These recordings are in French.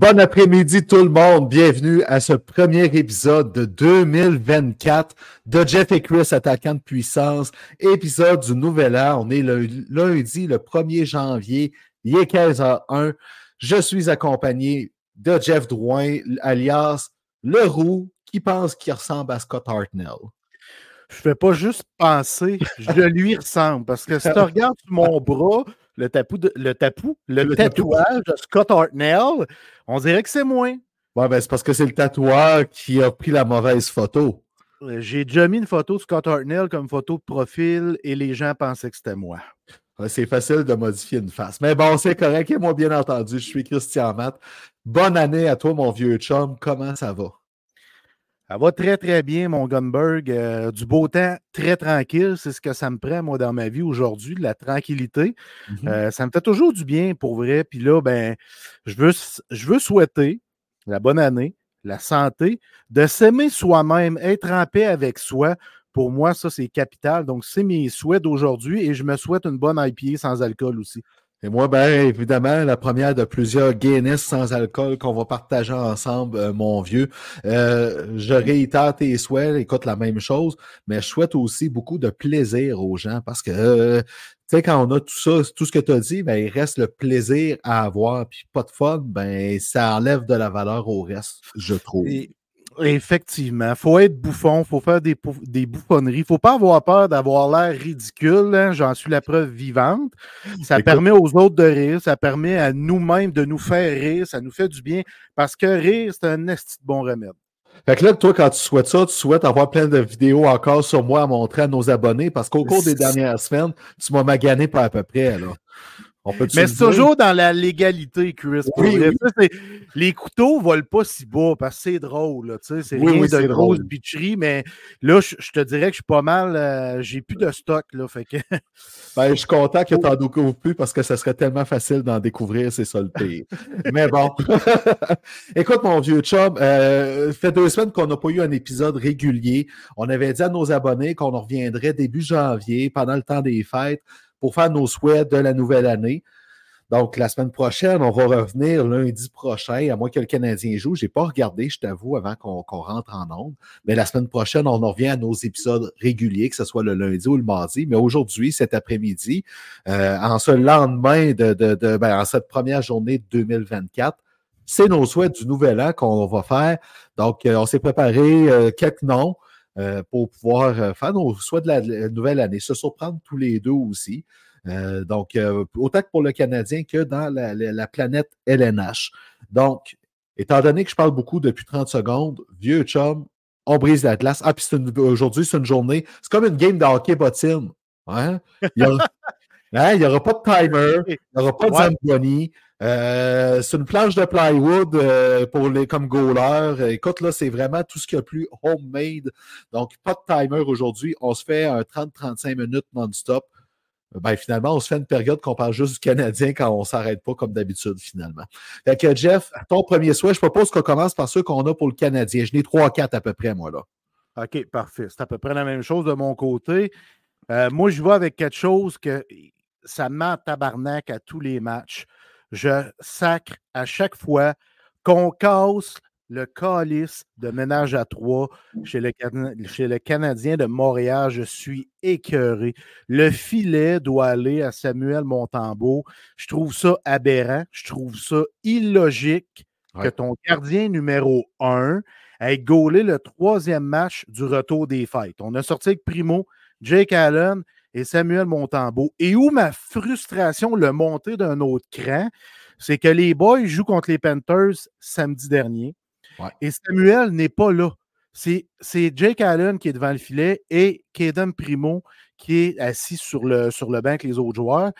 Bon après-midi tout le monde. Bienvenue à ce premier épisode de 2024 de Jeff et Chris, attaquant de puissance. Épisode du Nouvel An. On est le lundi, le 1er janvier. Il est 15h01. Je suis accompagné de Jeff Drouin, alias Le Roux, qui pense qu'il ressemble à Scott Hartnell. Je ne fais pas juste penser, je lui ressemble. Parce que si tu regardes mon bras, le, tapou le, tapou, le, tatouage de Scott Hartnell, on dirait que c'est moins. Ouais, ben c'est parce que c'est le tatoueur qui a pris la mauvaise photo. Euh, j'ai déjà mis une photo de Scott Hartnell comme photo de profil et les gens pensaient que c'était moi. c'est facile de modifier une face. Mais bon, c'est correct. Et moi, bien entendu, je suis Christian Matt. Bonne année à toi, mon vieux chum. Comment ça va? Ça va très, très bien, mon Gunberg. Euh, du beau temps, très tranquille. C'est ce que ça me prend, moi, dans ma vie aujourd'hui, de la tranquillité. Mm-hmm. Euh, ça me fait toujours du bien, pour vrai. Puis là, ben, je veux, je veux souhaiter la bonne année, la santé, de s'aimer soi-même, être en paix avec soi. Pour moi, ça, c'est capital. Donc, c'est mes souhaits d'aujourd'hui et je me souhaite une bonne IPA sans alcool aussi. Et moi, ben, évidemment, la première de plusieurs Guinness sans alcool qu'on va partager ensemble, euh, mon vieux. Euh, je réitère tes souhaits, écoute la même chose, mais je souhaite aussi beaucoup de plaisir aux gens parce que, euh, tu sais, quand on a tout ça, tout ce que tu as dit, ben, il reste le plaisir à avoir, puis pas de fun, ben, ça enlève de la valeur au reste, je trouve. Effectivement. Il faut être bouffon, il faut faire des, des bouffonneries. Il ne faut pas avoir peur d'avoir l'air ridicule. Hein. J'en suis la preuve vivante. Ça permet aux autres de rire. Ça permet à nous-mêmes de nous faire rire. Ça nous fait du bien parce que rire, c'est un esti de bon remède. Fait que là, toi, quand tu souhaites ça, tu souhaites avoir plein de vidéos encore sur moi à montrer à nos abonnés parce qu'au cours des dernières semaines, tu m'as magané pas à peu près. Là. Mais c'est toujours dans la légalité, Chris. Les couteaux ne volent pas si bas parce que c'est drôle. C'est rien de grosse bitcherie, mais là, je, te dirais que je suis pas mal. Euh, j'ai plus de stock. Là, fait que... ben, je suis content que tu n'en découvres plus parce que ce serait tellement facile d'en découvrir, c'est ça le pire. mais bon. Écoute, mon vieux chum, euh, fait deux semaines qu'on n'a pas eu un épisode régulier. On avait dit à nos abonnés qu'on reviendrait début janvier, pendant le temps des fêtes pour faire nos souhaits de la nouvelle année. Donc, la semaine prochaine, on va revenir lundi prochain, à moins que le Canadien joue. Je n'ai pas regardé, je t'avoue, avant qu'on rentre en onde. Mais la semaine prochaine, on en revient à nos épisodes réguliers, que ce soit le lundi ou le mardi. Mais aujourd'hui, cet après-midi, euh, en ce lendemain de, de, ben, en cette première journée de 2024, c'est nos souhaits du nouvel an qu'on va faire. Donc, euh, on s'est préparé euh, quelques noms. Euh, pour pouvoir euh, faire nos souhaits de la, nouvelle année, se surprendre tous les deux aussi. Euh, donc, autant que pour le Canadien que dans la, planète LNH. Donc, étant donné que je parle beaucoup depuis 30 secondes, vieux chum, on brise la glace. Ah, puis aujourd'hui, c'est une journée. C'est comme une game de hockey bottine. Hein? Il n'y aura, pas de timer, il n'y aura pas de Zamboni. Euh, c'est une planche de plywood euh, pour les comme goalers. Écoute, là, c'est vraiment tout ce qu'il y a plus homemade. Donc, pas de timer aujourd'hui. On se fait un 30-35 minutes non-stop. Ben, finalement, on se fait une période qu'on parle juste du Canadien quand on ne s'arrête pas comme d'habitude, finalement. Fait que, Jeff, ton premier souhait, je propose qu'on commence par ceux qu'on a pour le Canadien. Je n'ai 3-4 à peu près, moi, là. OK, parfait. C'est à peu près la même chose de mon côté. Euh, moi, je vais avec quelque chose que ça ment tabarnak à tous les matchs je sacre à chaque fois qu'on casse le calice de ménage à trois chez le, chez le Canadien de Montréal. Je suis écœuré. Le filet doit aller à Samuel Montembeau. Je trouve ça aberrant. Je trouve ça illogique que ton gardien numéro un ait gaulé le troisième match du retour des fêtes. On a sorti avec Primo, Jake Allen et Samuel Montembeau. Et où ma frustration le monter d'un autre cran, c'est que les boys jouent contre les Panthers samedi dernier. Et Samuel n'est pas là. C'est Jake Allen qui est devant le filet et Kaden Primo qui est assis sur le, sur le banc avec les autres joueurs.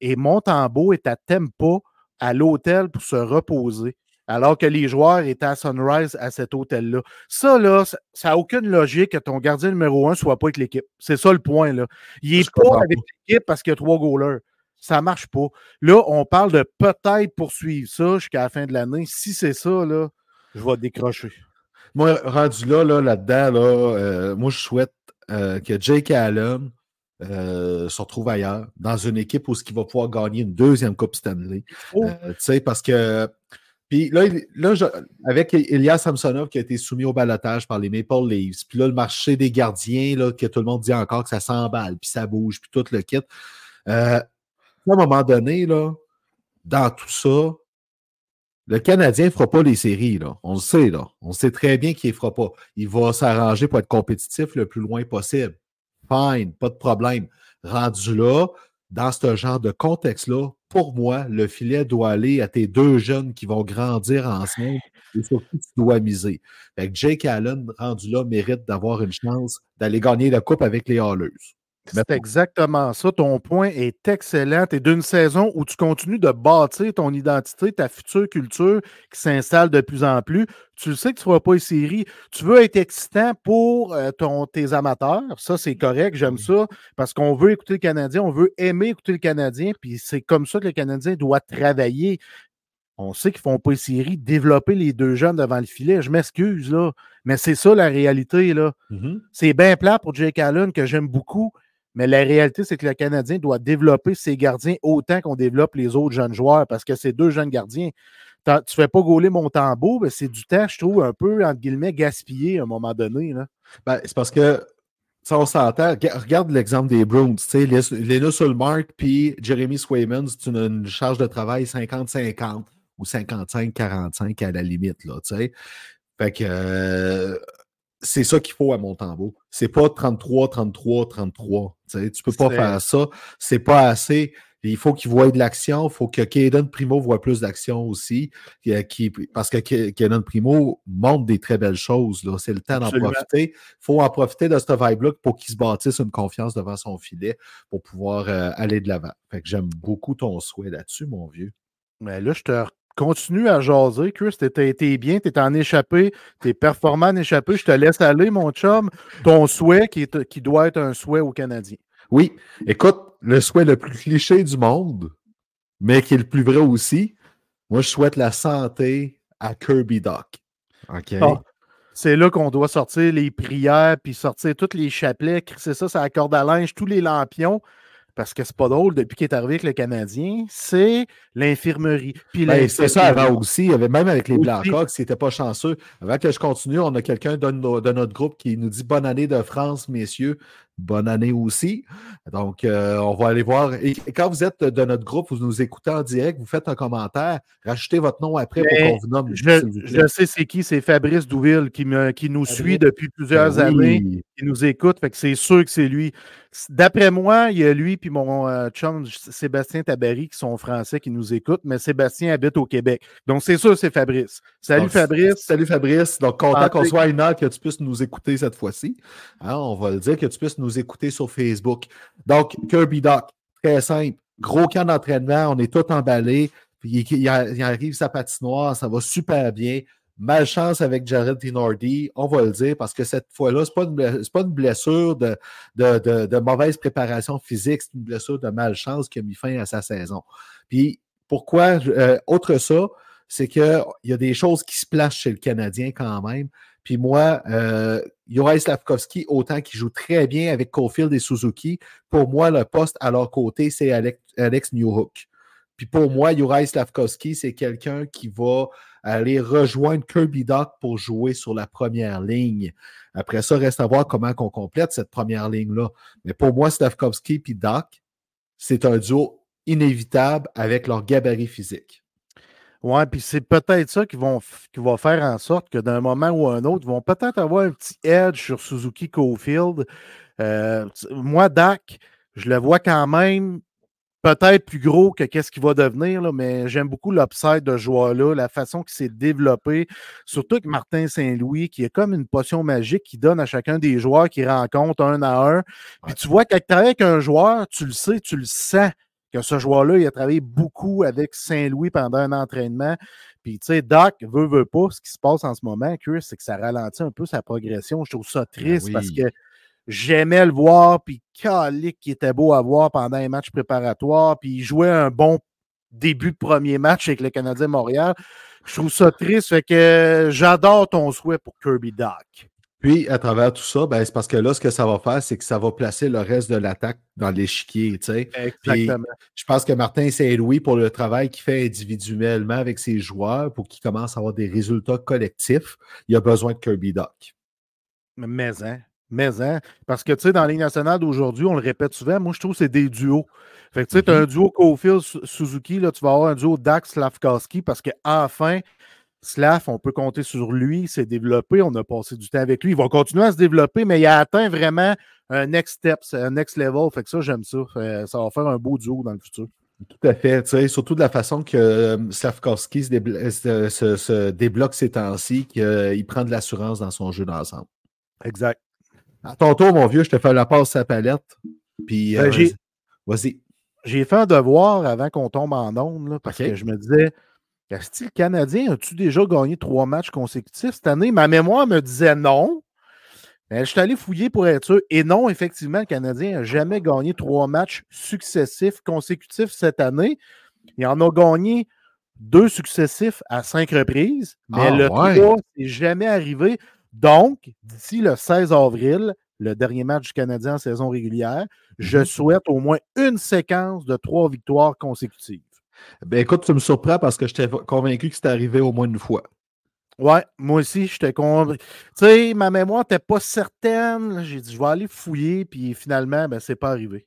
Et Montembeau est à Tempo à l'hôtel pour se reposer alors que les joueurs étaient à Sunrise à cet hôtel-là. Ça, là, ça n'a aucune logique que ton gardien numéro un ne soit pas avec l'équipe. C'est ça le point, là. Il n'est pas avec l'équipe parce qu'il y a trois goalers. Ça ne marche pas. Là, on parle de peut-être poursuivre ça jusqu'à la fin de l'année. Si c'est ça, là, je vais décrocher. Moi, rendu là, là, là-dedans, là, euh, moi, je souhaite euh, que Jake Allen euh, se retrouve ailleurs, dans une équipe où il va pouvoir gagner une deuxième Coupe Stanley. Oh. tu sais, parce que puis là, avec Elias Samsonov qui a été soumis au balotage par les Maple Leafs, puis là, le marché des gardiens, là, que tout le monde dit encore que ça s'emballe, puis ça bouge, puis tout le kit. Euh, à un moment donné, là, dans tout ça, le Canadien ne fera pas les séries. Là. On le sait, là. On sait très bien qu'il ne fera pas. Il va s'arranger pour être compétitif le plus loin possible. Fine, pas de problème. Rendu là, dans ce genre de contexte-là, pour moi, le filet doit aller à tes deux jeunes qui vont grandir ensemble et sur qui tu dois miser. Fait Jake Allen, rendu là, mérite d'avoir une chance d'aller gagner la coupe avec les Hallers. C'est exactement ça. Ton point est excellent. Tu es d'une saison où tu continues de bâtir ton identité, ta future culture qui s'installe de plus en plus. Tu sais que tu ne feras pas une série. Tu veux être excitant pour euh, ton, tes amateurs. Ça, c'est correct. J'aime ça parce qu'on veut écouter le Canadien. On veut aimer écouter le Canadien. Puis c'est comme ça que le Canadien doit travailler. On sait qu'ils ne font pas une série, développer les deux jeunes devant le filet. Je m'excuse, là. Mais c'est ça la réalité, là. Mm-hmm. C'est bien plat pour Jake Allen que j'aime beaucoup. Mais la réalité, c'est que le Canadien doit développer ses gardiens autant qu'on développe les autres jeunes joueurs parce que c'est deux jeunes gardiens. Tu ne fais pas gauler mon tambour, mais c'est du temps, je trouve, un peu, entre guillemets, gaspillé à un moment donné. Ben, c'est parce que ça, on s'entend. Regarde l'exemple des Browns. Léna Sulmark puis Jeremy Swayman, c'est une, charge de travail 50-50 ou 55-45 à la limite. Là, fait que euh, c'est ça qu'il faut à Montembeau. C'est pas 33, 33, 33. Tu ne peux pas faire ça. C'est pas assez. Il faut qu'il voie de l'action. Il faut que Kaden Primo voit plus d'action aussi. Qui, parce que Kaden Primo montre des très belles choses. C'est le temps d'en profiter. Il faut en profiter de ce vibe-là pour qu'il se bâtisse une confiance devant son filet pour pouvoir euh, aller de l'avant. Fait que j'aime beaucoup ton souhait là-dessus, mon vieux. Mais là, je te continue à jaser, Chris. T'es bien, t'es en échappé, t'es performant en échappé. Je te laisse aller, mon chum. Ton souhait qui, qui doit être un souhait aux Canadiens. Oui. Écoute, le souhait le plus cliché du monde, mais qui est le plus vrai aussi. Moi, je souhaite la santé à Kirby Doc. OK? Ah, c'est là qu'on doit sortir les prières, puis sortir tous les chapelets, c'est ça, ça accorde à linge, tous les lampions parce que c'est pas drôle depuis qu'il est arrivé avec le Canadien, c'est l'infirmerie. Ben, c'est ça avant aussi. Même avec les Blackhawks, c'était pas chanceux. Avant que je continue, on a quelqu'un de, de, notre groupe qui nous dit bonne année de France, messieurs bonne année aussi. Donc, euh, on va aller voir. Et quand vous êtes de notre groupe, vous nous écoutez en direct, vous faites un commentaire, rajoutez votre nom après pour qu'on vous nomme. Je, sais c'est qui, c'est Fabrice Douville qui, me, qui nous suit depuis plusieurs ben années, qui nous écoute. Fait que c'est sûr que c'est lui. D'après moi, il y a lui puis mon euh, chum Sébastien Tabary qui sont français qui nous écoutent, mais Sébastien habite au Québec. Donc, c'est sûr, c'est Fabrice. Salut Fabrice. Salut Fabrice. Donc, content qu'on soit à une heure que tu puisses nous écouter cette fois-ci. Hein, on va le dire, que tu puisses nous nous écouter sur Facebook. Donc, Kirby Doc, très simple. Gros camp d'entraînement, on est tout emballé. Il, arrive sa patinoire, ça va super bien. Malchance avec Jared Tinordi, on va le dire, parce que cette fois-là, ce n'est pas, une blessure de, de, mauvaise préparation physique, c'est une blessure de malchance qui a mis fin à sa saison. Puis pourquoi, euh, autre ça, c'est qu'il y a des choses qui se placent chez le Canadien quand même. Puis moi, euh, Slavkovski, autant qu'il joue très bien avec Caulfield et Suzuki, pour moi, le poste à leur côté, c'est Alex, Newhook. Puis pour moi, Juraj Slavkovski, c'est quelqu'un qui va aller rejoindre Kirby Doc pour jouer sur la première ligne. Après ça, reste à voir comment on complète cette première ligne-là. Mais pour moi, Slavkovski et Doc, c'est un duo inévitable avec leur gabarit physique. Ouais, puis c'est peut-être ça qui, vont, qui va faire en sorte que d'un moment ou un autre, ils vont peut-être avoir un petit edge sur Suzuki Cofield. Euh, moi, Dak, je le vois quand même peut-être plus gros que qu'est-ce qu'il va devenir, là, mais j'aime beaucoup l'upside de joueur-là, la façon qu'il s'est développé, surtout avec Martin Saint-Louis, qui est comme une potion magique qui donne à chacun des joueurs qu'il rencontre un à un. Puis tu vois, quand tu avec un joueur, tu le sais, tu le sens que ce joueur-là, il a travaillé beaucoup avec Saint-Louis pendant un entraînement. Puis, tu sais, Doc veut, veut pas. Ce qui se passe en ce moment, Chris, c'est que ça ralentit un peu sa progression. Je trouve ça ben triste parce que j'aimais le voir. Puis, Calic, qui était beau à voir pendant un match préparatoire. Puis, il jouait un bon début de premier match avec le Canadien Montréal. Je trouve ça triste. Fait que j'adore ton souhait pour Kirby Doc. Puis, à travers tout ça, ben, c'est parce que là, ce que ça va faire, c'est que ça va placer le reste de l'attaque dans l'échiquier. Exactement. je pense que Martin Saint-Louis, pour le travail qu'il fait individuellement avec ses joueurs, pour qu'il commence à avoir des résultats collectifs, il a besoin de Kirby Doc. Mais, hein, mais, hein. Parce que, tu sais, dans la Ligue nationale d'aujourd'hui, on le répète souvent, moi, je trouve que c'est des duos. Fait que, tu sais, tu as un mm-hmm. duo Cofield-Suzuki, là, tu vas avoir un duo Dax-Slavkowski parce qu'enfin, Slav, on peut compter sur lui, il s'est développé, on a passé du temps avec lui. Il va continuer à se développer, mais il a atteint vraiment un next step, un next level. Fait que ça, j'aime ça. Ça va faire un beau duo dans le futur. Tout à fait. Surtout de la façon que euh, Slavkovski se, débloque ces temps-ci, qu'il prend de l'assurance dans son jeu d'ensemble. Exact. À ton tour, mon vieux, je te fais la passe sa palette. Puis, ben, euh, vas-y. J'ai fait un devoir avant qu'on tombe en onde, parce que je me disais, le Canadien, as-tu déjà gagné trois matchs consécutifs? Cette année? Ma mémoire me disait non. je suis allé fouiller pour être sûr. Et non, effectivement, le Canadien n'a jamais gagné trois matchs successifs consécutifs cette année. Il en a gagné deux successifs à cinq reprises, mais ah, le trois n'est jamais arrivé. Donc, d'ici le 16 avril, le dernier match du Canadien en saison régulière, je mhm. souhaite au moins une séquence de trois victoires consécutives. Ben écoute, tu me surprends parce que j'étais convaincu que c'était arrivé au moins une fois. Ouais, moi aussi, j'étais convaincu. Tu sais, ma mémoire n'était pas certaine. J'ai dit, je vais aller fouiller, puis finalement, ben, c'est pas arrivé.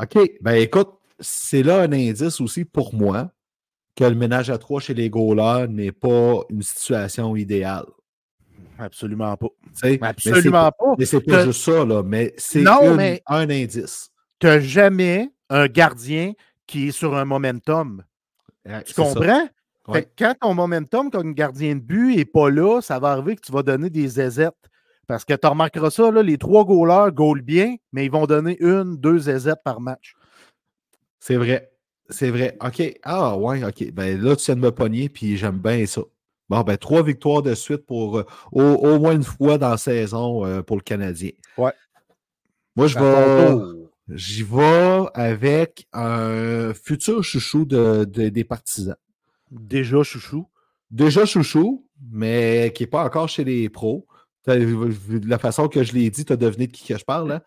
OK. Ben écoute, c'est là un indice aussi pour moi que le ménage à trois chez les goalers n'est pas une situation idéale. Absolument pas. Absolument pas. Mais c'est pas juste ça, là, mais c'est un indice. Tu n'as jamais un gardien qui est sur un momentum. tu comprends? quand ton momentum comme gardien de but n'est pas là, ça va arriver que tu vas donner des aisettes. Parce que tu remarqueras ça, là, les trois goalers goalent bien, mais ils vont donner une, deux aisettes par match. C'est vrai. C'est vrai. OK. Ah ouais, OK. Ben là, tu viens de me pogner, puis j'aime bien ça. Bon, ben trois victoires de suite pour euh, au, moins une fois dans la saison euh, pour le Canadien. Ouais. Moi, je vais. J'y vais avec un futur chouchou de, des partisans. Déjà chouchou? Déjà chouchou, mais qui n'est pas encore chez les pros. De la façon que je l'ai dit, tu as deviné de qui que je parle. Hein?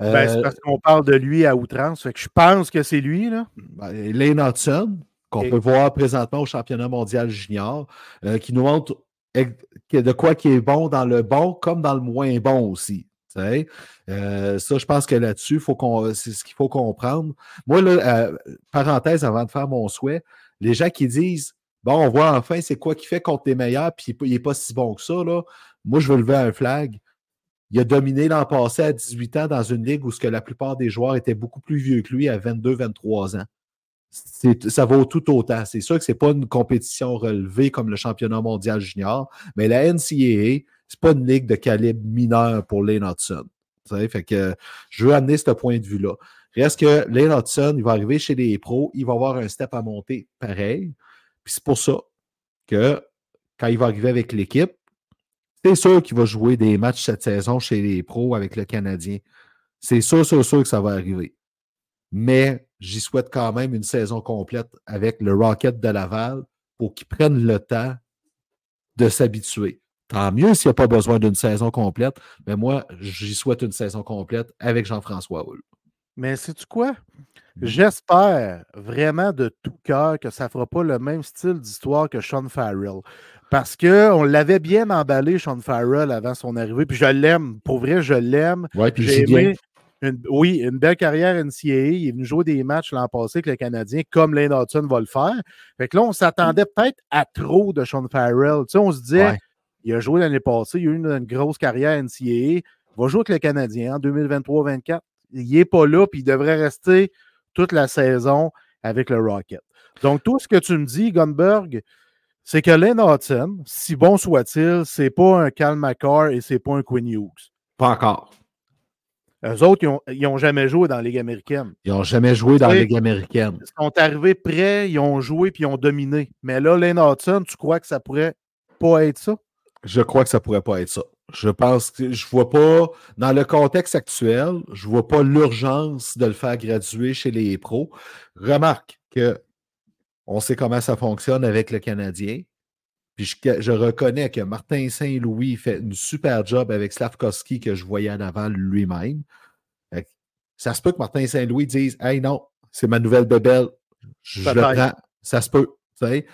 Ben, c'est parce qu'on parle de lui à outrance. que je pense que c'est lui. Là. Ben, Lane Hudson, qu'on peut voir présentement au championnat mondial junior, euh, qui nous montre de quoi qui est bon dans le bon comme dans le moins bon aussi. Euh, ça, je pense que là-dessus, c'est ce qu'il faut comprendre. Moi, là, euh, parenthèse avant de faire mon souhait, les gens qui disent Bon, on voit enfin c'est quoi qui fait contre les meilleurs, puis il n'est pas si bon que ça, là. Moi, je veux lever un flag. Il a dominé l'an passé à 18 ans dans une ligue où la plupart des joueurs étaient beaucoup plus vieux que lui à 22-23 ans. Ça vaut tout autant. C'est sûr que ce n'est pas une compétition relevée comme le championnat mondial junior, mais la NCAA, c'est pas une ligue de calibre mineur pour Lane Hudson. Fait que je veux amener ce point de vue-là. Reste que Lane Hudson, il va arriver chez les pros, il va avoir un step à monter pareil. C'est pour ça que quand il va arriver avec l'équipe, c'est sûr qu'il va jouer des matchs cette saison chez les pros avec le Canadien. C'est sûr, sûr, sûr que ça va arriver. Mais j'y souhaite quand même une saison complète avec le Rocket de Laval pour qu'il prenne le temps de s'habituer. Tant mieux s'il n'y a pas besoin d'une saison complète, mais moi, j'y souhaite une saison complète avec Jean-François Hull. Mais sais-tu quoi? J'espère vraiment de tout cœur que ça ne fera pas le même style d'histoire que Sean Farrell. Parce qu'on l'avait bien emballé, Sean Farrell, avant son arrivée. Puis je l'aime. Pour vrai, je l'aime. Ouais, puis J'ai aimé une- oui, une belle carrière NCAA. Il est venu jouer des matchs l'an passé avec le Canadien, comme Lane Hudson va le faire. Fait que là, on s'attendait peut-être à trop de Sean Farrell. Tu sais, on se disait, Ouais. Il a joué l'année passée, il a eu une, une grosse carrière NCAA. Il va jouer avec le Canadien en 2023-24. Il n'est pas là, puis il devrait rester toute la saison avec le Rocket. Donc, tout ce que tu me dis, Gunberg, c'est que Lane Hudson, si bon soit-il, c'est pas un Cal McCarr et c'est pas un Quinn Hughes. Pas encore. Eux autres, ils ont, ils ont jamais joué dans la Ligue américaine. Ils n'ont jamais joué dans la. Ligue américaine. Ils sont arrivés prêts, ils ont joué puis ils ont dominé. Mais là, Lane Hudson, tu crois que ça pourrait pas être ça? Je crois que ça pourrait pas être ça. Je pense que je vois pas, dans le contexte actuel, je vois pas l'urgence de le faire graduer chez les pros. Remarque que on sait comment ça fonctionne avec le Canadien. Puis je, je reconnais que Martin Saint-Louis fait une super job avec Slavkovski que je voyais en avant lui-même. Ça se peut que Martin Saint-Louis dise Hey non, c'est ma nouvelle bébelle. Je le prends. Ça se peut. tu sais.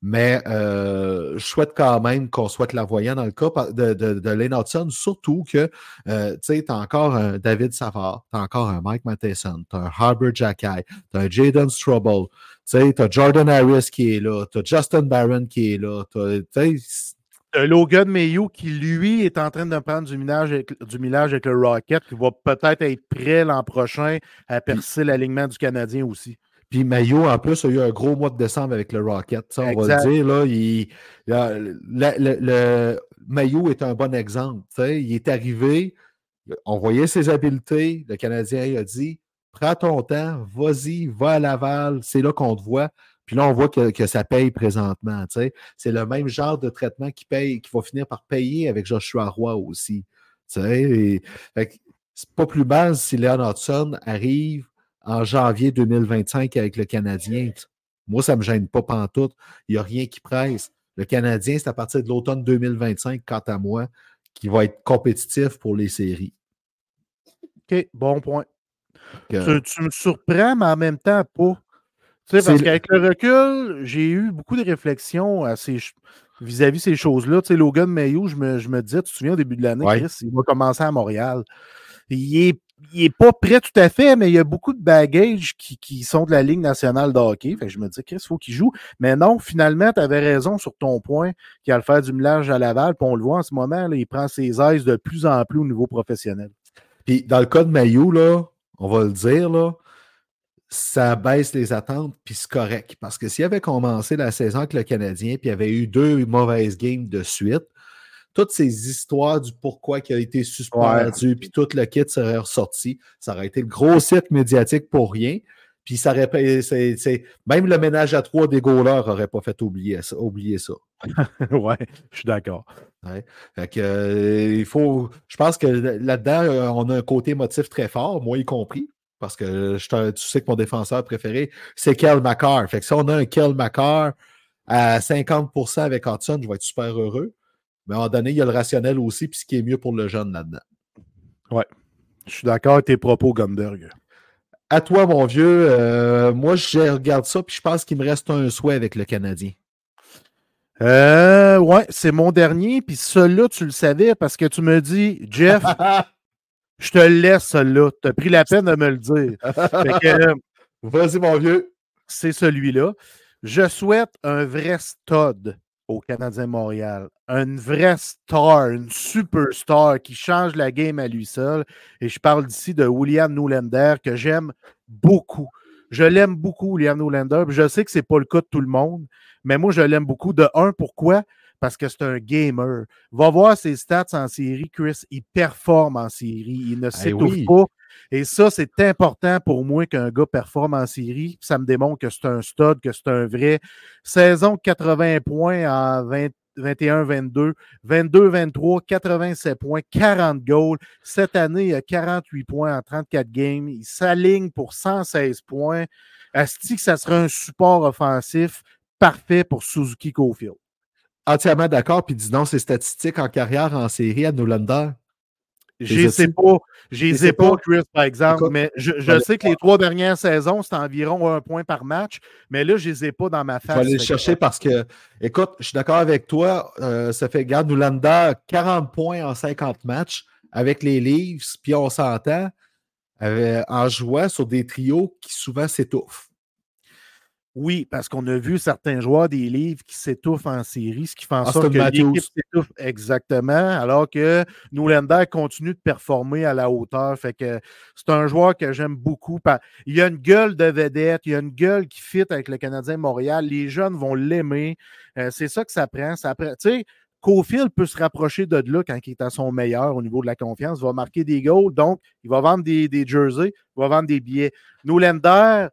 Mais euh, je souhaite quand même qu'on soit clairvoyant dans le cas de, de, de Lane Hudson, surtout que euh, tu sais, tu as encore un David Savard, tu as encore un Mike Matheson, tu as un Harbor Jackay, tu as un Jaden Strobel, tu as Jordan Harris qui est là, tu as Justin Barron qui est là. t'as- tu sais, Logan Mayo qui, lui, est en train de prendre du millage avec, du millage avec le Rocket, qui va peut-être être prêt l'an prochain à percer l'alignement du Canadien aussi. Puis Mayo, en plus, a eu un gros mois de décembre avec le Rocket. Ça, on va le dire. Là, il, là, le, le- le- Mayo est un bon exemple. tu sais. Il est arrivé, on voyait ses habiletés. Le Canadien il a dit Prends ton temps, vas-y, va à Laval, c'est là qu'on te voit. Puis là, on voit que, que ça paye présentement. tu sais. C'est le même genre de traitement qui paye, qui va finir par payer avec Joshua Roy aussi. tu sais. Et- fait c'est pas plus mal si Leon Hudson arrive en janvier 2025 avec le Canadien. Moi, ça ne me gêne pas pantoute. Il n'y a rien qui presse. Le Canadien, c'est à partir de l'automne 2025, quant à moi, qui va être compétitif pour les séries. OK, bon point. Tu, tu me surprends, mais en même temps, pas. Tu sais, parce qu'avec le recul, j'ai eu beaucoup de réflexions à ces ch- vis-à-vis ces choses-là. Tu sais, Logan Mayo, je me, je me disais, tu te souviens, au début de l'année, Ouais. Chris, il va commencer à Montréal. Il est, il est pas prêt tout à fait, mais il y a beaucoup de bagages qui, qui sont de la Ligue nationale de je me dis, Chris, il faut qu'il joue. Mais non, finalement, tu avais raison sur ton point qu'il a le faire du millage à Laval. Puis on le voit en ce moment, il prend ses aises de plus en plus au niveau professionnel. Puis dans le cas de Mayu, là, on va le dire, là, ça baisse les attentes, puis c'est correct. Parce que s'il avait commencé la saison avec le Canadien, puis il avait eu deux mauvaises games de suite, toutes ces histoires du pourquoi qui a été suspendu, puis tout le kit serait ressorti, ça aurait été le gros site médiatique pour rien. Puis ça aurait pas- c'est- c'est- même le ménage à trois des goalers n'aurait pas fait oublier ça. Oublier ça. ouais, je suis d'accord. Fait que, euh, il faut. Je pense que là-dedans, euh, on a un côté motif très fort, moi y compris. Parce que je tu sais que mon défenseur préféré, c'est Kel. Fait que si on a un Kel à 50% avec Hudson, je vais être super heureux. Mais à un moment donné, il y a le rationnel aussi, puis ce qui est mieux pour le jeune là-dedans. Je suis d'accord avec tes propos, Gumberg. À toi, mon vieux, euh, moi, je regarde ça, puis je pense qu'il me reste un souhait avec le Canadien. Euh, ouais, c'est mon dernier. Puis celui-là, tu le savais parce que tu me dis, Jeff, je te laisse celui-là. Tu as pris la peine de me le dire. Euh, Vas-y, mon vieux. c'est celui-là. Je souhaite un vrai stud au Canadien Montréal. Une vraie star, une superstar qui change la game à lui seul. Et je parle d'ici de William Nolander que j'aime beaucoup. Je l'aime beaucoup, William Nolander. Je sais que ce n'est pas le cas de tout le monde, mais moi, je l'aime beaucoup. De un, pourquoi? Parce que c'est un gamer. Va voir ses stats en série, Chris. Il performe en série. Il ne s'étouffe oui. pas. Et ça, c'est important pour moi qu'un gars performe en série. Ça me démontre que c'est un stud, que c'est un vrai. Saison de 80 points en 20 21-22, 22-23, 87 points, 40 goals. Cette année, il a 48 points en 34 games. Il s'aligne pour 116 points. Asti que ça sera un support offensif parfait pour Suzuki Cofield. Entièrement d'accord, puis dis donc ses statistiques en carrière en série à Nolander. Je sais pas. Je ne sais pas, Chris, par exemple. mais je, je sais que les trois dernières saisons, c'est environ un point par match. Mais là, je les ai pas dans ma face. Je vais aller le chercher parce que, écoute, je suis d'accord avec toi. Euh, ça fait, garde Noulanda 40 points en 50 matchs avec les Leafs. Puis on s'entend euh, en jouant sur des trios qui souvent s'étouffent. Oui, parce qu'on a vu certains joueurs des livres qui s'étouffent en série, ce qui fait en sorte que l'équipe s'étouffe exactement, alors que Noulander continue de performer à la hauteur. Fait que c'est un joueur que j'aime beaucoup. Il y a une gueule de vedette, il y a une gueule qui fit avec le Canadien Montréal. Les jeunes vont l'aimer. Euh, c'est ça que ça prend. Ça prend. Tu sais, Cofield peut se rapprocher de là quand il est à son meilleur au niveau de la confiance. Il va marquer des goals, donc il va vendre des, des jerseys, il va vendre des billets. Noulander,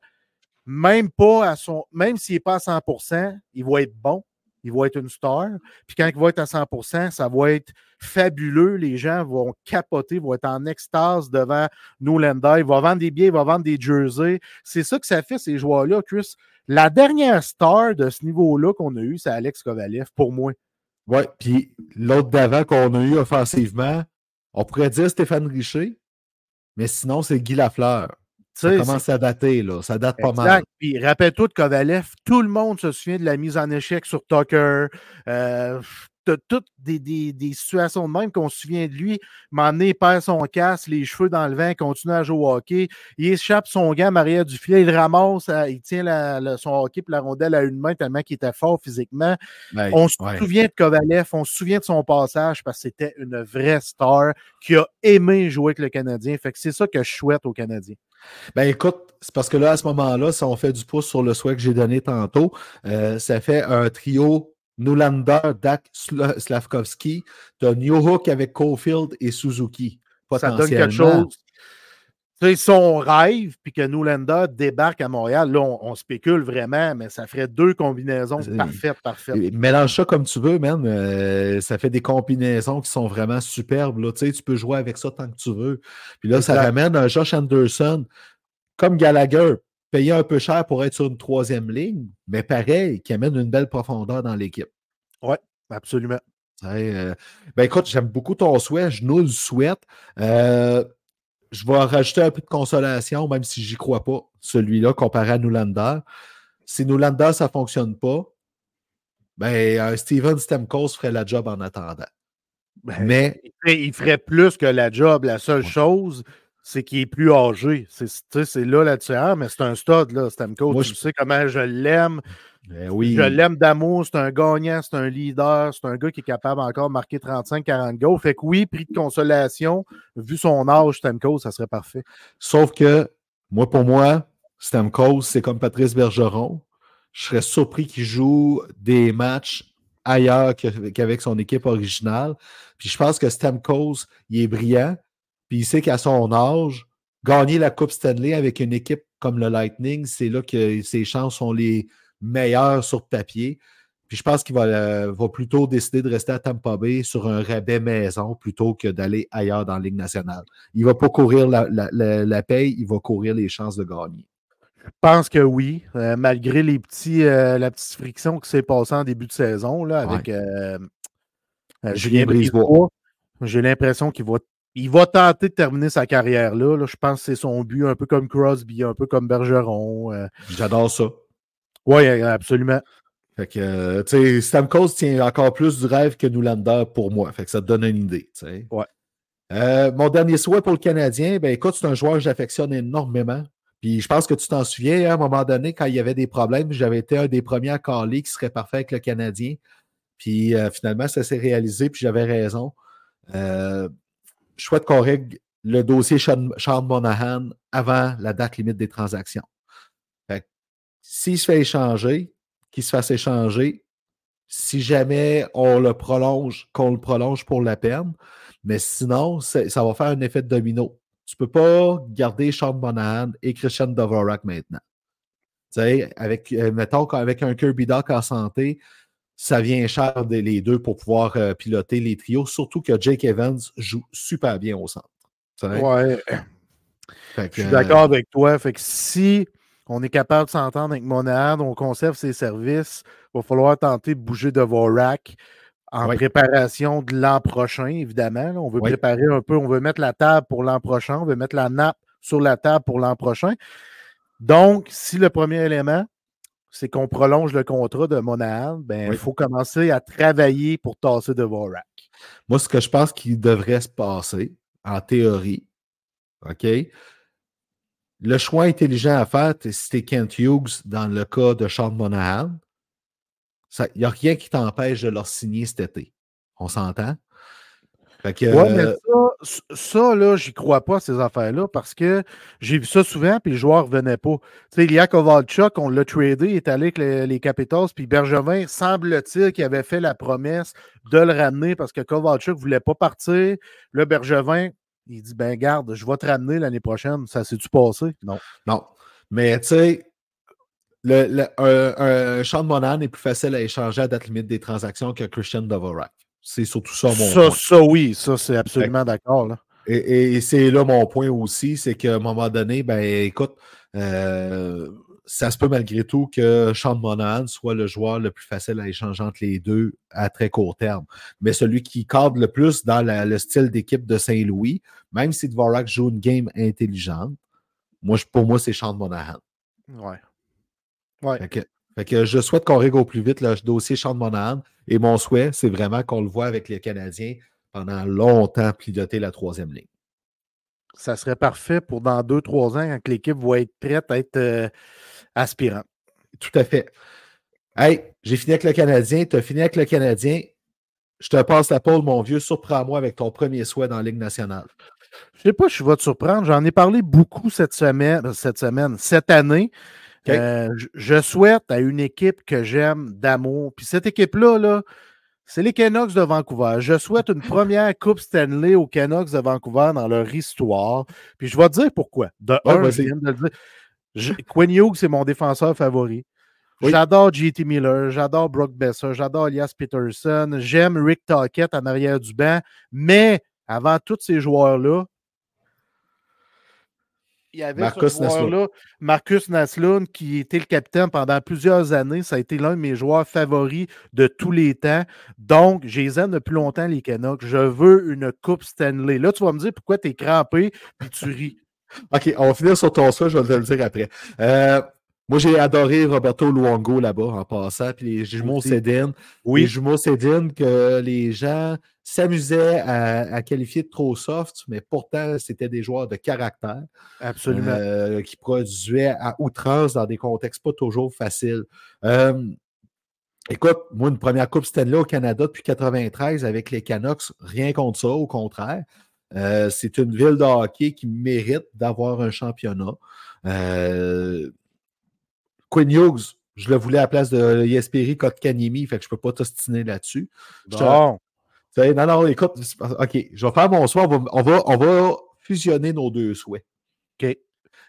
même pas à son, même s'il n'est pas à 100% il va être bon, il va être une star. Puis quand il va être à 100% ça va être fabuleux. Les gens vont capoter, vont être en extase devant Nolander. Il va vendre des billets, il va vendre des jerseys. C'est ça que ça fait, ces joueurs-là, Chris. La dernière star de ce niveau-là qu'on a eu, c'est Alex Kovalev, pour moi. Oui, puis l'autre d'avant qu'on a eu offensivement, on pourrait dire Stéphane Richer, mais sinon, c'est Guy Lafleur. Ça commence à dater, là. Ça date pas mal. Puis rappelle-toi de Kovalev, tout le monde se souvient de la mise en échec sur Tucker. Euh, toutes des, des, situations de même qu'on se souvient de lui. M'en perd son casque, les cheveux dans le vent, continue à jouer au hockey. Il échappe son gars Maria du filet, il ramasse, il tient son hockey et la rondelle à une main tellement qu'il était fort physiquement. Ben, on se souvient de Kovalev, on se souvient de son passage parce que c'était une vraie star qui a aimé jouer avec le Canadien. Fait que c'est ça que je souhaite aux Canadiens. Ben écoute, c'est parce que là, à ce moment-là, si on fait du pouce sur le souhait que j'ai donné tantôt, euh, ça fait un trio Nulander, Dak Slavkovski, tu as New Hook avec Caulfield et Suzuki. Ça donne quelque chose. C'est son rêve, puis que Nulander débarque à Montréal. Là, on, spécule vraiment, mais ça ferait deux combinaisons parfaites, parfaites. Mélange ça comme tu veux, man. Euh, ça fait des combinaisons qui sont vraiment superbes. Là. Tu, sais, tu peux jouer avec ça tant que tu veux. Puis là, ça ramène un Josh Anderson comme Gallagher, payé un peu cher pour être sur une troisième ligne, mais pareil, qui amène une belle profondeur dans l'équipe. Oui, absolument. Euh, ben écoute, j'aime beaucoup ton souhait, je nous le souhaite. Euh, je vais rajouter un peu de consolation, même si j'y crois pas, celui-là, comparé à Nulander. Si Nulander, ça ne fonctionne pas, ben, Steven Stemkos ferait la job en attendant. Ben, mais. Il ferait, plus que la job. La seule chose, c'est qu'il est plus âgé. C'est là la différence, mais c'est un stud, là, Stamkos. Moi, je sais comment je l'aime. Ben oui. Je l'aime d'amour, c'est un gagnant, c'est un leader, c'est un gars qui est capable encore de marquer 35-40 goals. Fait que oui, prix de consolation, vu son âge, Stamkos, ça serait parfait. Sauf que, moi, pour moi, Stamkos, c'est comme Patrice Bergeron. Je serais surpris qu'il joue des matchs ailleurs qu'avec son équipe originale. Puis je pense que Stamkos, il est brillant, puis il sait qu'à son âge, gagner la Coupe Stanley avec une équipe comme le Lightning, c'est là que ses chances sont les meilleures sur papier. Puis je pense qu'il va, euh, va, plutôt décider de rester à Tampa Bay sur un rabais maison plutôt que d'aller ailleurs dans la Ligue nationale. Il ne va pas courir la, la, paye, il va courir les chances de gagner. Je pense que oui, euh, malgré les petits, euh, la petite friction qui s'est passée en début de saison là, avec Julien Brisebois. J'ai l'impression qu'il va il va tenter de terminer sa carrière là. Je pense que c'est son but, un peu comme Crosby, un peu comme Bergeron. J'adore ça. Oui, absolument. Fait que, euh, tu sais, Stamkos tient encore plus du rêve que Nulander pour moi. Fait que ça te donne une idée, Ouais. Euh, mon dernier souhait pour le Canadien, ben écoute, c'est un joueur que j'affectionne énormément. Puis je pense que tu t'en souviens, hein, à un moment donné, quand il y avait des problèmes, j'avais été un des premiers à caler qui serait parfait avec le Canadien. Puis finalement, ça s'est réalisé, puis j'avais raison. Euh, je souhaite qu'on règle le dossier Sean, Monahan avant la date limite des transactions. S'il se fait échanger, qu'il se fasse échanger, si jamais on le prolonge, qu'on le prolonge pour la peine, mais sinon, ça va faire un effet de domino. Tu ne peux pas garder Sean Monahan et Christian Dvorak maintenant. avec, euh, mettons qu'avec un Kirby Doc en santé, ça vient cher les deux pour pouvoir euh, piloter les trios, surtout que Jake Evans joue super bien au centre. Ouais. je suis d'accord avec toi. Fait que si on est capable de s'entendre avec Monad, on conserve ses services, il va falloir tenter de bouger de Vorak en préparation de l'an prochain, évidemment. On veut préparer un peu, on veut mettre la table pour l'an prochain, on veut mettre la nappe sur la table pour l'an prochain. Donc, si le premier élément, c'est qu'on prolonge le contrat de Monahan, ben, il faut commencer à travailler pour tasser de Vorak. Moi, ce que je pense qu'il devrait se passer, en théorie, OK? Le choix intelligent à faire, c'était Kent Hughes dans le cas de Sean Monahan. Il n'y a rien qui t'empêche de leur signer cet été. On s'entend? Oui, mais euh, ça, ça là, j'y crois pas, ces affaires-là, parce que j'ai vu ça souvent, puis les joueurs ne revenaient pas. Tu sais, Lia Kovalchuk, on l'a tradé, il est allé avec les, Capitals, puis Bergevin, semble-t-il qu'il avait fait la promesse de le ramener parce que Kovalchuk ne voulait pas partir. Le Bergevin, il dit Ben, garde, je vais te ramener l'année prochaine. Ça s'est-tu passé? Non. Non. Mais tu sais, le, un, Sean Monan est plus facile à échanger à date limite des transactions que Christian Dvorak. C'est surtout ça mon ça, point. Ça, oui, ça, c'est absolument d'accord. Et, c'est là mon point aussi, c'est qu'à un moment donné, ben écoute, euh, ça se peut malgré tout que Sean Monahan soit le joueur le plus facile à échanger entre les deux à très court terme. Mais celui qui cadre le plus dans le style d'équipe de Saint-Louis, même si Dvorak joue une game intelligente, moi, pour moi, c'est Sean Monahan. Ouais. Ouais. Fait que, je souhaite qu'on règle au plus vite le dossier Sean Monahan. Et mon souhait, c'est vraiment qu'on le voit avec les Canadiens pendant longtemps piloter la troisième ligne. Ça serait parfait pour dans deux, trois ans, quand l'équipe va être prête à être euh, aspirant. Tout à fait. Hey, j'ai fini avec le Canadien, tu as fini avec le Canadien. Je te passe la pole, mon vieux. Surprends-moi avec ton premier souhait dans la Ligue nationale. Je ne sais pas je vais te surprendre. J'en ai parlé beaucoup cette semaine, cette semaine, cette année. Euh, je, souhaite à une équipe que j'aime d'amour. Puis cette équipe-là, là, c'est les Canucks de Vancouver. Je souhaite une première Coupe Stanley aux Canucks de Vancouver dans leur histoire. Puis je vais te dire pourquoi. De un, je viens de le dire. Quinn Hughes, c'est mon défenseur favori. J'adore JT Miller, j'adore Brock Besser, j'adore Elias Peterson, j'aime Rick Tockett en arrière du banc, mais avant tous ces joueurs-là, il y avait Marcus ce joueur-là, Marcus Naslund, qui était le capitaine pendant plusieurs années. Ça a été l'un de mes joueurs favoris de tous les temps. Donc, j'ai les depuis longtemps, les Canucks. Je veux une Coupe Stanley. Là, tu vas me dire pourquoi tu es crampé et tu ris. OK, on va finir sur ton ça, je vais te le dire après. Euh, moi, j'ai adoré Roberto Luongo là-bas en passant, puis les jumeaux Cédine. Oui. Les jumeaux Cédine que les gens s'amusaient à, qualifier de trop soft, mais pourtant, c'était des joueurs de caractère. Absolument. Euh, qui produisaient à outrance dans des contextes pas toujours faciles. Euh, écoute, moi, une première Coupe Stanley au Canada depuis 93 avec les Canucks, rien contre ça, au contraire. Euh, c'est une ville de hockey qui mérite d'avoir un championnat. Euh, Quinn Hughes, je le voulais à la place de Yesperi Kotkanimi, fait que je ne peux pas t'ostiner là-dessus. Non. non, non, écoute, OK, je vais faire mon souhait. On va, on va, fusionner nos deux souhaits. OK?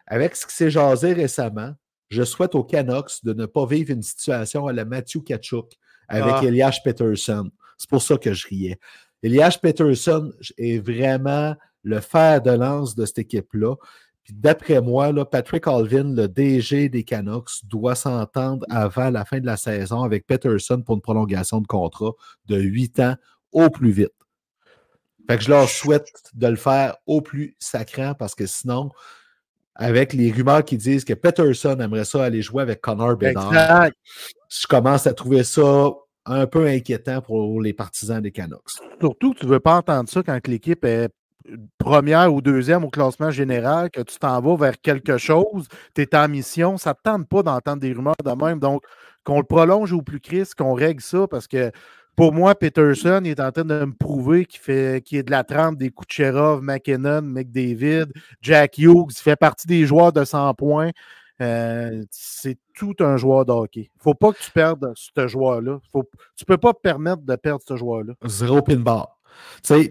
Avec ce qui s'est jasé récemment, je souhaite aux Canucks de ne pas vivre une situation à la Matthew Kachuk avec ah. Elias Peterson. C'est pour ça que je riais. Elias Peterson est vraiment le fer de lance de cette équipe-là. Puis d'après moi, là, Patrick Alvin, le DG des Canucks, doit s'entendre avant la fin de la saison avec Peterson pour une prolongation de contrat de 8 ans au plus vite. Fait que je leur souhaite de le faire au plus sacrant parce que sinon, avec les rumeurs qui disent que Peterson aimerait ça aller jouer avec Connor Bedard, je commence à trouver ça un peu inquiétant pour les partisans des Canucks. Surtout que tu ne veux pas entendre ça quand l'équipe est première ou deuxième au classement général, que tu t'en vas vers quelque chose, tu es en mission, ça ne te tente pas d'entendre des rumeurs de même. Donc, qu'on le prolonge au plus Christ, qu'on règle ça, parce que pour moi, Peterson il est en train de me prouver qu'il fait est de la trempe des Kucherov, McKinnon, McDavid, Jack Hughes, il fait partie des joueurs de 100 points. Euh, c'est tout un joueur de hockey. Faut pas que tu perdes ce joueur-là. tu ne peux pas te permettre de perdre ce joueur-là. Zéro pinball.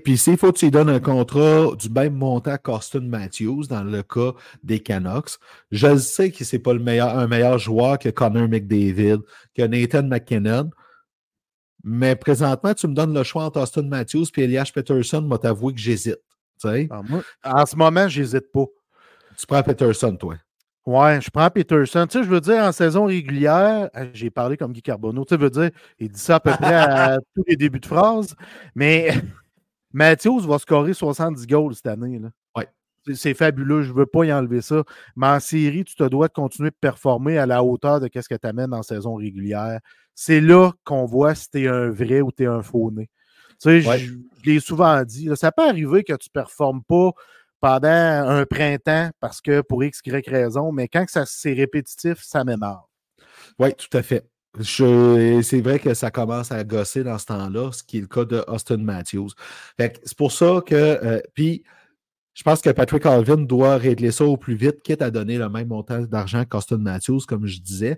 Puis s'il faut que tu lui donnes un contrat du même montant qu'Austin Matthews dans le cas des Canucks, je sais que ce n'est pas le meilleur, un meilleur joueur que Connor McDavid, que Nathan McKinnon. Mais présentement, tu me donnes le choix entre Austin Matthews et Elias Peterson, moi t'avouer que j'hésite. Ah, en ce moment, j'hésite pas. Tu prends Peterson, toi. Ouais, je prends Peterson. Tu sais, je veux dire, en saison régulière, euh, j'ai parlé comme Guy Carbonneau, tu sais, veux dire, il dit ça à peu près à tous les débuts de phrase, mais Matthews va scorer 70 goals cette année. Là. Ouais. C'est fabuleux, je ne veux pas y enlever ça. Mais en série, tu te dois de continuer de performer à la hauteur de ce que tu amènes en saison régulière. C'est là qu'on voit si tu es un vrai ou tu es un faux nez. Tu sais, je, je l'ai souvent dit, ça peut arriver que tu ne performes pas pendant un printemps parce que pour X, Y raison, mais quand c'est répétitif, ça m'énerve. Oui, tout à fait. C'est vrai que ça commence à gosser dans ce temps-là, ce qui est le cas de Austin Matthews. C'est pour ça que. Euh, puis, je pense que Patrick Alvin doit régler ça au plus vite, quitte à donner le même montant d'argent qu'Austin Matthews, comme je disais.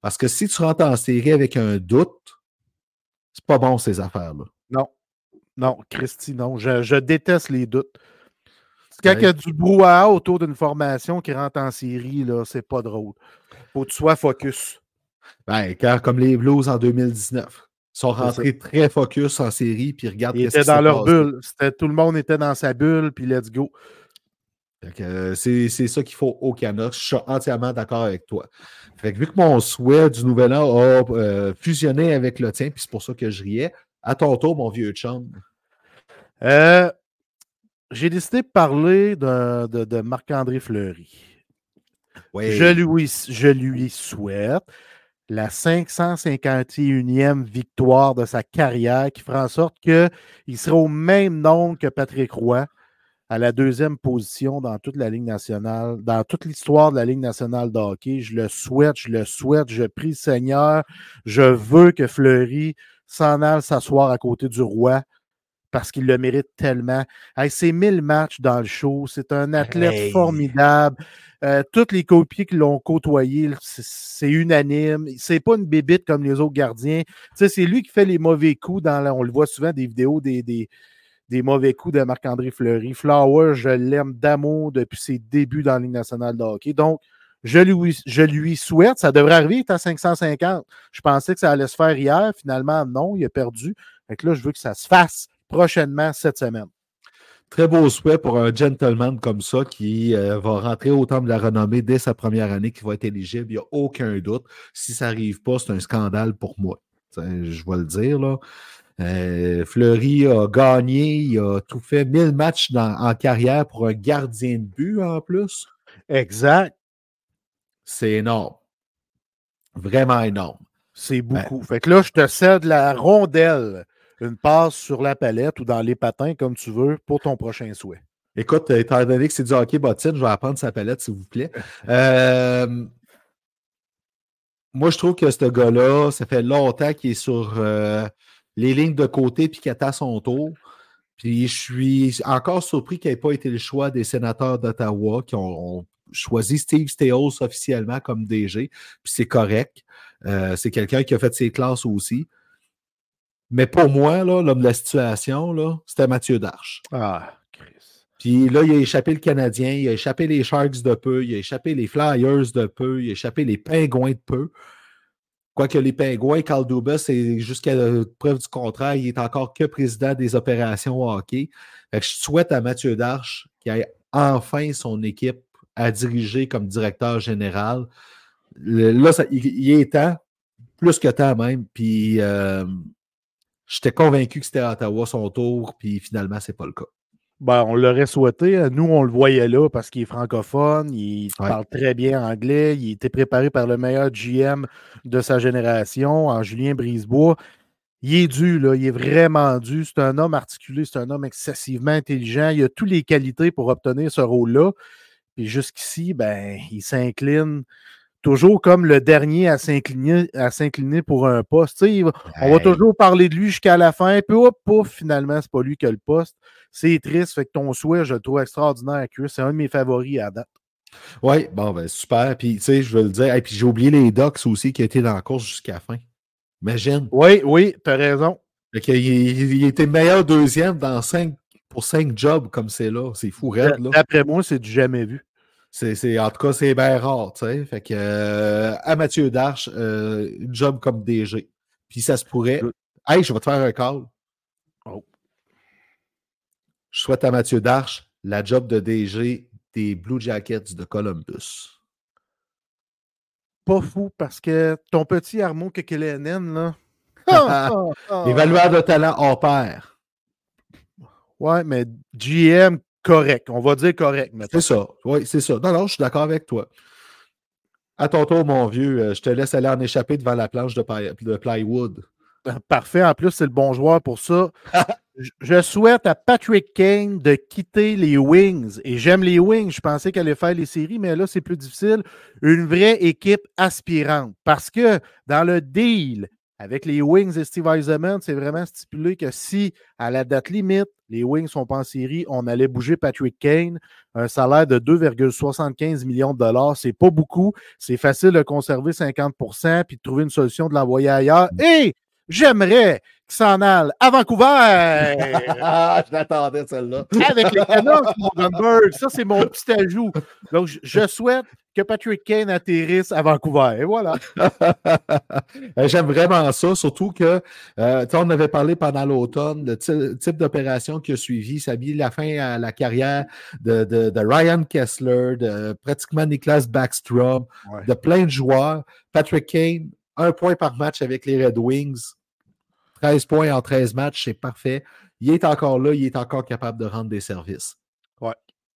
Parce que si tu rentres en série avec un doute, c'est pas bon ces affaires-là. Non. Non, Christy, non. je déteste les doutes. Quand il y a du brouhaha autour d'une formation qui rentre en série, là, c'est pas drôle. Faut que tu sois focus. Ben, car comme les Blues en 2019. Ils sont rentrés très focus en série, puis regarde Ils étaient dans leur bulle. Tout le monde était dans sa bulle, puis let's go. Euh, c'est ça qu'il faut au Canucks. Je suis entièrement d'accord avec toi. Fait que, vu que mon souhait du nouvel an a euh, fusionné avec le tien, puis c'est pour ça que je riais, à ton tour, mon vieux chum. Euh, j'ai décidé de parler de, de, Marc-André Fleury. Je, lui, je lui souhaite la 551e victoire de sa carrière qui fera en sorte qu'il sera au même nombre que Patrick Roy à la deuxième position dans toute la Ligue nationale, dans toute l'histoire de la Ligue nationale de hockey. Je le souhaite, je le souhaite, je prie le Seigneur. Je veux que Fleury s'en aille s'asseoir à côté du roi parce qu'il le mérite tellement. c'est 1000 matchs dans le show. C'est un athlète formidable. Euh, toutes les copies qui l'ont côtoyé, c'est unanime. C'est pas une bébite comme les autres gardiens. c'est lui qui fait les mauvais coups. Dans on le voit souvent des vidéos des, des, mauvais coups de Marc-André Fleury. Flower, je l'aime d'amour depuis ses débuts dans la Ligue nationale de hockey. Donc, je lui, je lui souhaite, ça devrait arriver, il est à 550. Je pensais que ça allait se faire hier. Finalement, non, il a perdu. Fait là, je veux que ça se fasse prochainement cette semaine. Très beau souhait pour un gentleman comme ça qui euh, va rentrer au temple de la renommée dès sa première année, qui va être éligible. Il n'y a aucun doute. Si ça n'arrive pas, c'est un scandale pour moi. Je vais le dire. Là. Euh, Fleury a gagné, il a tout fait 1000 matchs en carrière pour un gardien de but en plus. Exact. C'est énorme. Vraiment énorme. C'est ben beaucoup. fait que là, je te cède la rondelle une passe sur la palette ou dans les patins, comme tu veux, pour ton prochain souhait. Écoute, étant donné que c'est du hockey bottine, je vais apprendre sa palette, s'il vous plaît. Euh, moi, je trouve que ce gars-là, ça fait longtemps qu'il est sur euh, les lignes de côté puis qu'il attend son tour. Puis je suis encore surpris qu'il n'ait pas été le choix des sénateurs d'Ottawa qui ont, choisi Steve Steos officiellement comme DG. Puis c'est correct. Euh, c'est quelqu'un qui a fait ses classes aussi. Mais pour moi, l'homme de la situation, c'était Mathieu Darche. Ah, Chris. Puis là, il a échappé le Canadien, il a échappé les Sharks de peu, il a échappé les Flyers de peu, il a échappé les Pingouins de peu. Quoique les Pingouins, Carl Dubas, jusqu'à la preuve du contraire, il est encore que président des opérations hockey. Fait que je souhaite à Mathieu Darche qu'il ait enfin son équipe à diriger comme directeur général. là, il, est temps, plus que temps même. Puis euh, J'étais convaincu que c'était à Ottawa son tour, puis finalement, c'est pas le cas. Ben, on l'aurait souhaité. Nous, on le voyait là parce qu'il est francophone, il parle très bien anglais, il était préparé par le meilleur GM de sa génération, en Julien Brisebois. Il est dû, là, il est vraiment dû. C'est un homme articulé, c'est un homme excessivement intelligent. Il a toutes les qualités pour obtenir ce rôle-là. Puis jusqu'ici, ben, il s'incline toujours comme le dernier à s'incliner, pour un poste. on va toujours parler de lui jusqu'à la fin, puis hop, pouf, finalement, c'est pas lui qui a le poste. C'est triste, fait que ton souhait, je le trouve extraordinaire, C'est un de mes favoris à date. Oui, bon, ben super. Puis, tu sais, je veux le dire. Et puis, j'ai oublié les Docs aussi qui étaient dans la course jusqu'à la fin. Imagine. Oui, oui, tu as raison. il, était meilleur deuxième dans cinq, pour cinq jobs comme c'est là. C'est fou, raide, là. D'après moi, c'est du jamais vu. C'est, en tout cas, c'est bien rare, tu sais. Fait que euh, à Mathieu Darche, euh, job comme DG. Puis ça se pourrait. Hey, je vais te faire un call. Oh. Je souhaite à Mathieu Darche la job de DG des Blue Jackets de Columbus. pas fou parce que ton petit Armo Kekelenen, là. Évalueur de talent hors pair. Ouais, mais GM correct. On va dire correct. C'est ça. Oui, c'est ça. Non, non, je suis d'accord avec toi. À ton tour, mon vieux, euh, je te laisse aller en échapper devant la planche de, de plywood. Parfait. En plus, c'est le bon joueur pour ça. je souhaite à Patrick Kane de quitter les Wings. Et j'aime les Wings. Je pensais qu'elle allait faire les séries, mais là, c'est plus difficile. Une vraie équipe aspirante. Parce que dans le deal avec les Wings et Steve Eisenman, c'est vraiment stipulé que si, à la date limite, les Wings sont pas en série, on allait bouger Patrick Kane. Un salaire de 2,75 millions de dollars, c'est pas beaucoup. C'est facile de conserver 50% puis de trouver une solution de l'envoyer ailleurs. Et j'aimerais qu'il s'en aille à Vancouver. ah, je l'attendais, celle-là. Avec les Canucks, mon Ça, c'est mon petit ajout. Donc, je souhaite que Patrick Kane atterrisse à Vancouver. Et voilà. J'aime vraiment ça, surtout que, euh, on avait parlé pendant l'automne, le type d'opération qui a suivi, ça a mis la fin à la carrière de, de, Ryan Kessler, de pratiquement Niklas Backstrom, de plein de joueurs. Patrick Kane, un point par match avec les Red Wings, 13 points en 13 matchs, c'est parfait. Il est encore là, il est encore capable de rendre des services. Ouais.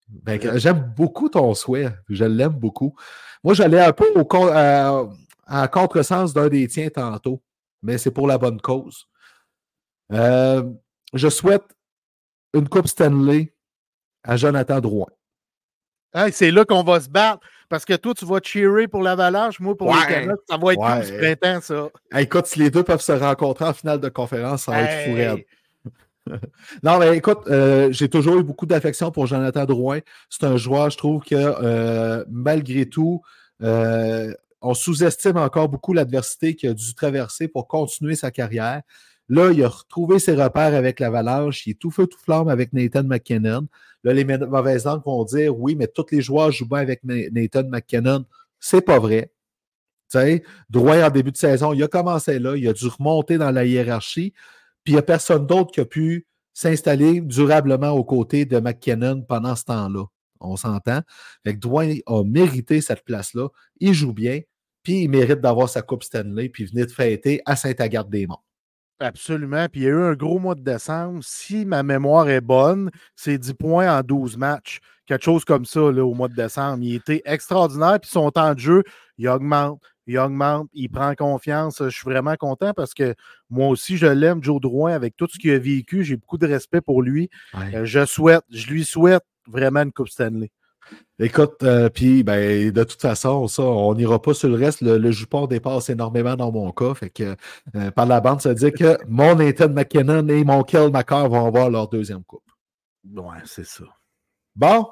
Ben, j'aime beaucoup ton souhait. Je l'aime beaucoup. Moi, j'allais un peu au, euh, à contresens d'un des tiens tantôt, mais c'est pour la bonne cause. Euh, je souhaite une Coupe Stanley à Jonathan Drouin. c'est là qu'on va se battre. Parce que toi, tu vas cheerer pour l'Avalanche, moi pour les Canucks. Ça va être ouais. du printemps, ça. écoute, si les deux peuvent se rencontrer en finale de conférence, ça va être fou non, mais écoute, euh, j'ai toujours eu beaucoup d'affection pour Jonathan Drouin. C'est un joueur, je trouve que euh, malgré tout, euh, on sous-estime encore beaucoup l'adversité qu'il a dû traverser pour continuer sa carrière. Là, il a retrouvé ses repères avec l'Avalanche. Il est tout feu, tout flamme avec Nathan McKinnon. Là, les mauvaises langues vont dire oui, mais tous les joueurs jouent bien avec Nathan McKinnon. C'est pas vrai. Tu sais, en début de saison, il a commencé là, il a dû remonter dans la hiérarchie, puis il n'y a personne d'autre qui a pu s'installer durablement aux côtés de McKinnon pendant ce temps-là. On s'entend? Fait que a mérité cette place-là. Il joue bien, puis il mérite d'avoir sa Coupe Stanley, puis venir de fêter à Saint-Agathe-des-Monts. Absolument. Puis il y a eu un gros mois de décembre. Si ma mémoire est bonne, c'est 10 points en 12 matchs. Quelque chose comme ça là, au mois de décembre. Il était extraordinaire. Puis son temps de jeu, il augmente, il augmente, il prend confiance. Je suis vraiment content parce que moi aussi, je l'aime, Joe Drouin, avec tout ce qu'il a vécu. J'ai beaucoup de respect pour lui. Euh, je souhaite, je lui souhaite vraiment une Coupe Stanley. Écoute, euh, puis ben, de toute façon, ça, on n'ira pas sur le reste. Le, jupon dépasse énormément dans mon cas. Fait que euh, par la bande, ça veut dire que mon Nathan McKinnon et mon Kel McCarr vont avoir leur deuxième coupe. Ouais, c'est ça. Bon.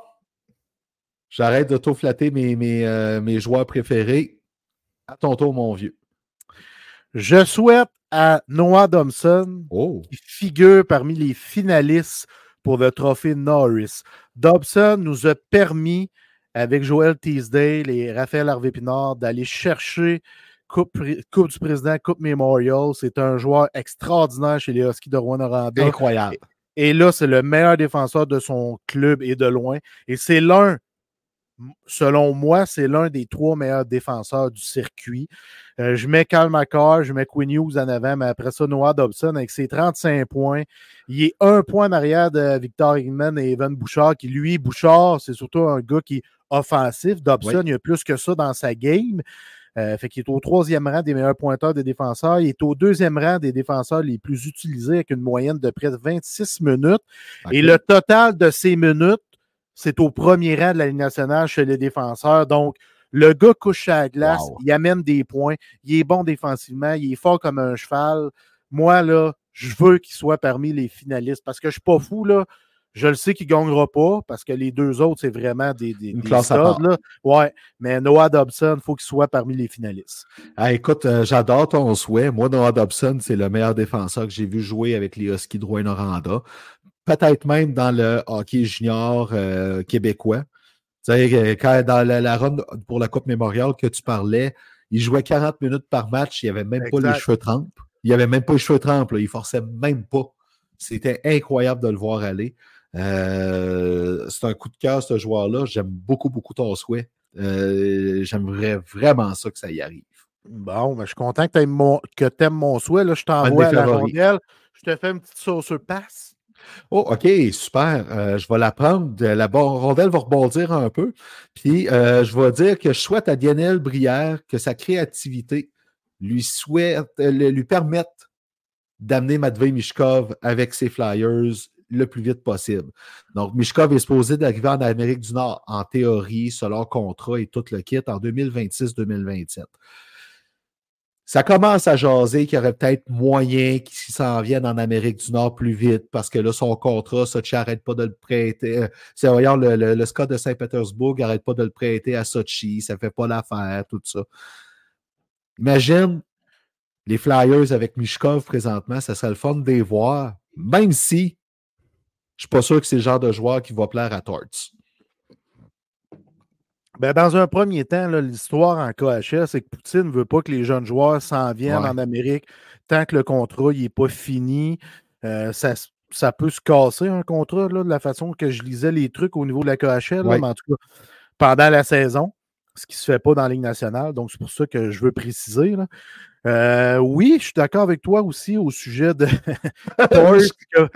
J'arrête de tout flatter mes, mes, euh, mes joueurs préférés. À ton tour, mon vieux. Je souhaite à Noah Thompson, oh. qui figure parmi les finalistes pour le trophée Norris. Dobson nous a permis, avec Joël Teasdale et Raphaël Harvey-Pinard, d'aller chercher coupe, du Président, Coupe Memorial. C'est un joueur extraordinaire chez les Huskies de Rouen-Noranda. Incroyable. Et là, c'est le meilleur défenseur de son club et de loin. Et c'est l'un selon moi, c'est l'un des trois meilleurs défenseurs du circuit. Euh, je mets Cal McCarr, je mets Quinn Hughes en avant, mais après ça, Noah Dobson avec ses 35 points. Il est un point en arrière de Victor Higman et Evan Bouchard, qui lui, Bouchard, c'est surtout un gars qui est offensif. Dobson, il a plus que ça dans sa game. Euh, fait qu'il est au troisième rang des meilleurs pointeurs des défenseurs. Il est au deuxième rang des défenseurs les plus utilisés avec une moyenne de près de 26 minutes. Et le total de ces minutes, c'est au premier rang de la Ligue nationale chez les défenseurs. Donc, le gars couche à la glace, il amène des points, il est bon défensivement, il est fort comme un cheval. Moi, là, je veux qu'il soit parmi les finalistes parce que je ne suis pas fou, là. Je le sais qu'il ne gagnera pas parce que les deux autres, c'est vraiment des, des, Une classe à là. Ouais, mais Noah Dobson, il faut qu'il soit parmi les finalistes. Ah, écoute, euh, j'adore ton souhait. Moi, Noah Dobson, c'est le meilleur défenseur que j'ai vu jouer avec les Huskies de Rouen-Noranda peut-être même dans le hockey junior euh, québécois. Tu sais, quand dans la, la, run pour la Coupe mémoriale que tu parlais, il jouait 40 minutes par match, il avait même pas les cheveux trempes. Il avait même pas les cheveux trempes, il forçait même pas. C'était incroyable de le voir aller. Euh, c'est un coup de cœur, ce joueur-là. J'aime beaucoup, beaucoup ton souhait. Euh, j'aimerais vraiment ça que ça y arrive. Bon, ben, je suis content que tu aimes mon souhait. Là, je t'envoie à la rondelle. Je te fais une petite sauce sur passe. Oh, OK, super. Euh, je vais la prendre. La rondelle va rebondir un peu. Puis, euh, je vais dire que je souhaite à Daniel Brière que sa créativité lui, souhaite, lui permette d'amener Matvey Mishkov avec ses Flyers le plus vite possible. Donc, Mishkov est supposé d'arriver en Amérique du Nord, en théorie, selon contrat et tout le kit, en 2026-2027. Ça commence à jaser qu'il y aurait peut-être moyen qu'il s'en vienne en Amérique du Nord plus vite parce que là, son contrat, Sochi n'arrête pas de le prêter. Euh, c'est voyons, le, le, le Scott de Saint-Pétersbourg n'arrête pas de le prêter à Sochi, ça ne fait pas l'affaire, tout ça. Imagine les Flyers avec Mishkov présentement, ça serait le fun de les voir, même si je ne suis pas sûr que c'est le genre de joueur qui va plaire à Torts. Ben, dans un premier temps, l'histoire en KHL, c'est que Poutine ne veut pas que les jeunes joueurs s'en viennent en Amérique tant que le contrat n'est pas fini. Euh, ça, peut se casser un contrat de la façon que je lisais les trucs au niveau de la KHL, mais en tout cas, pendant la saison, ce qui ne se fait pas dans la Ligue nationale. Donc, c'est pour ça que je veux préciser. Euh, oui, je suis d'accord avec toi aussi au sujet de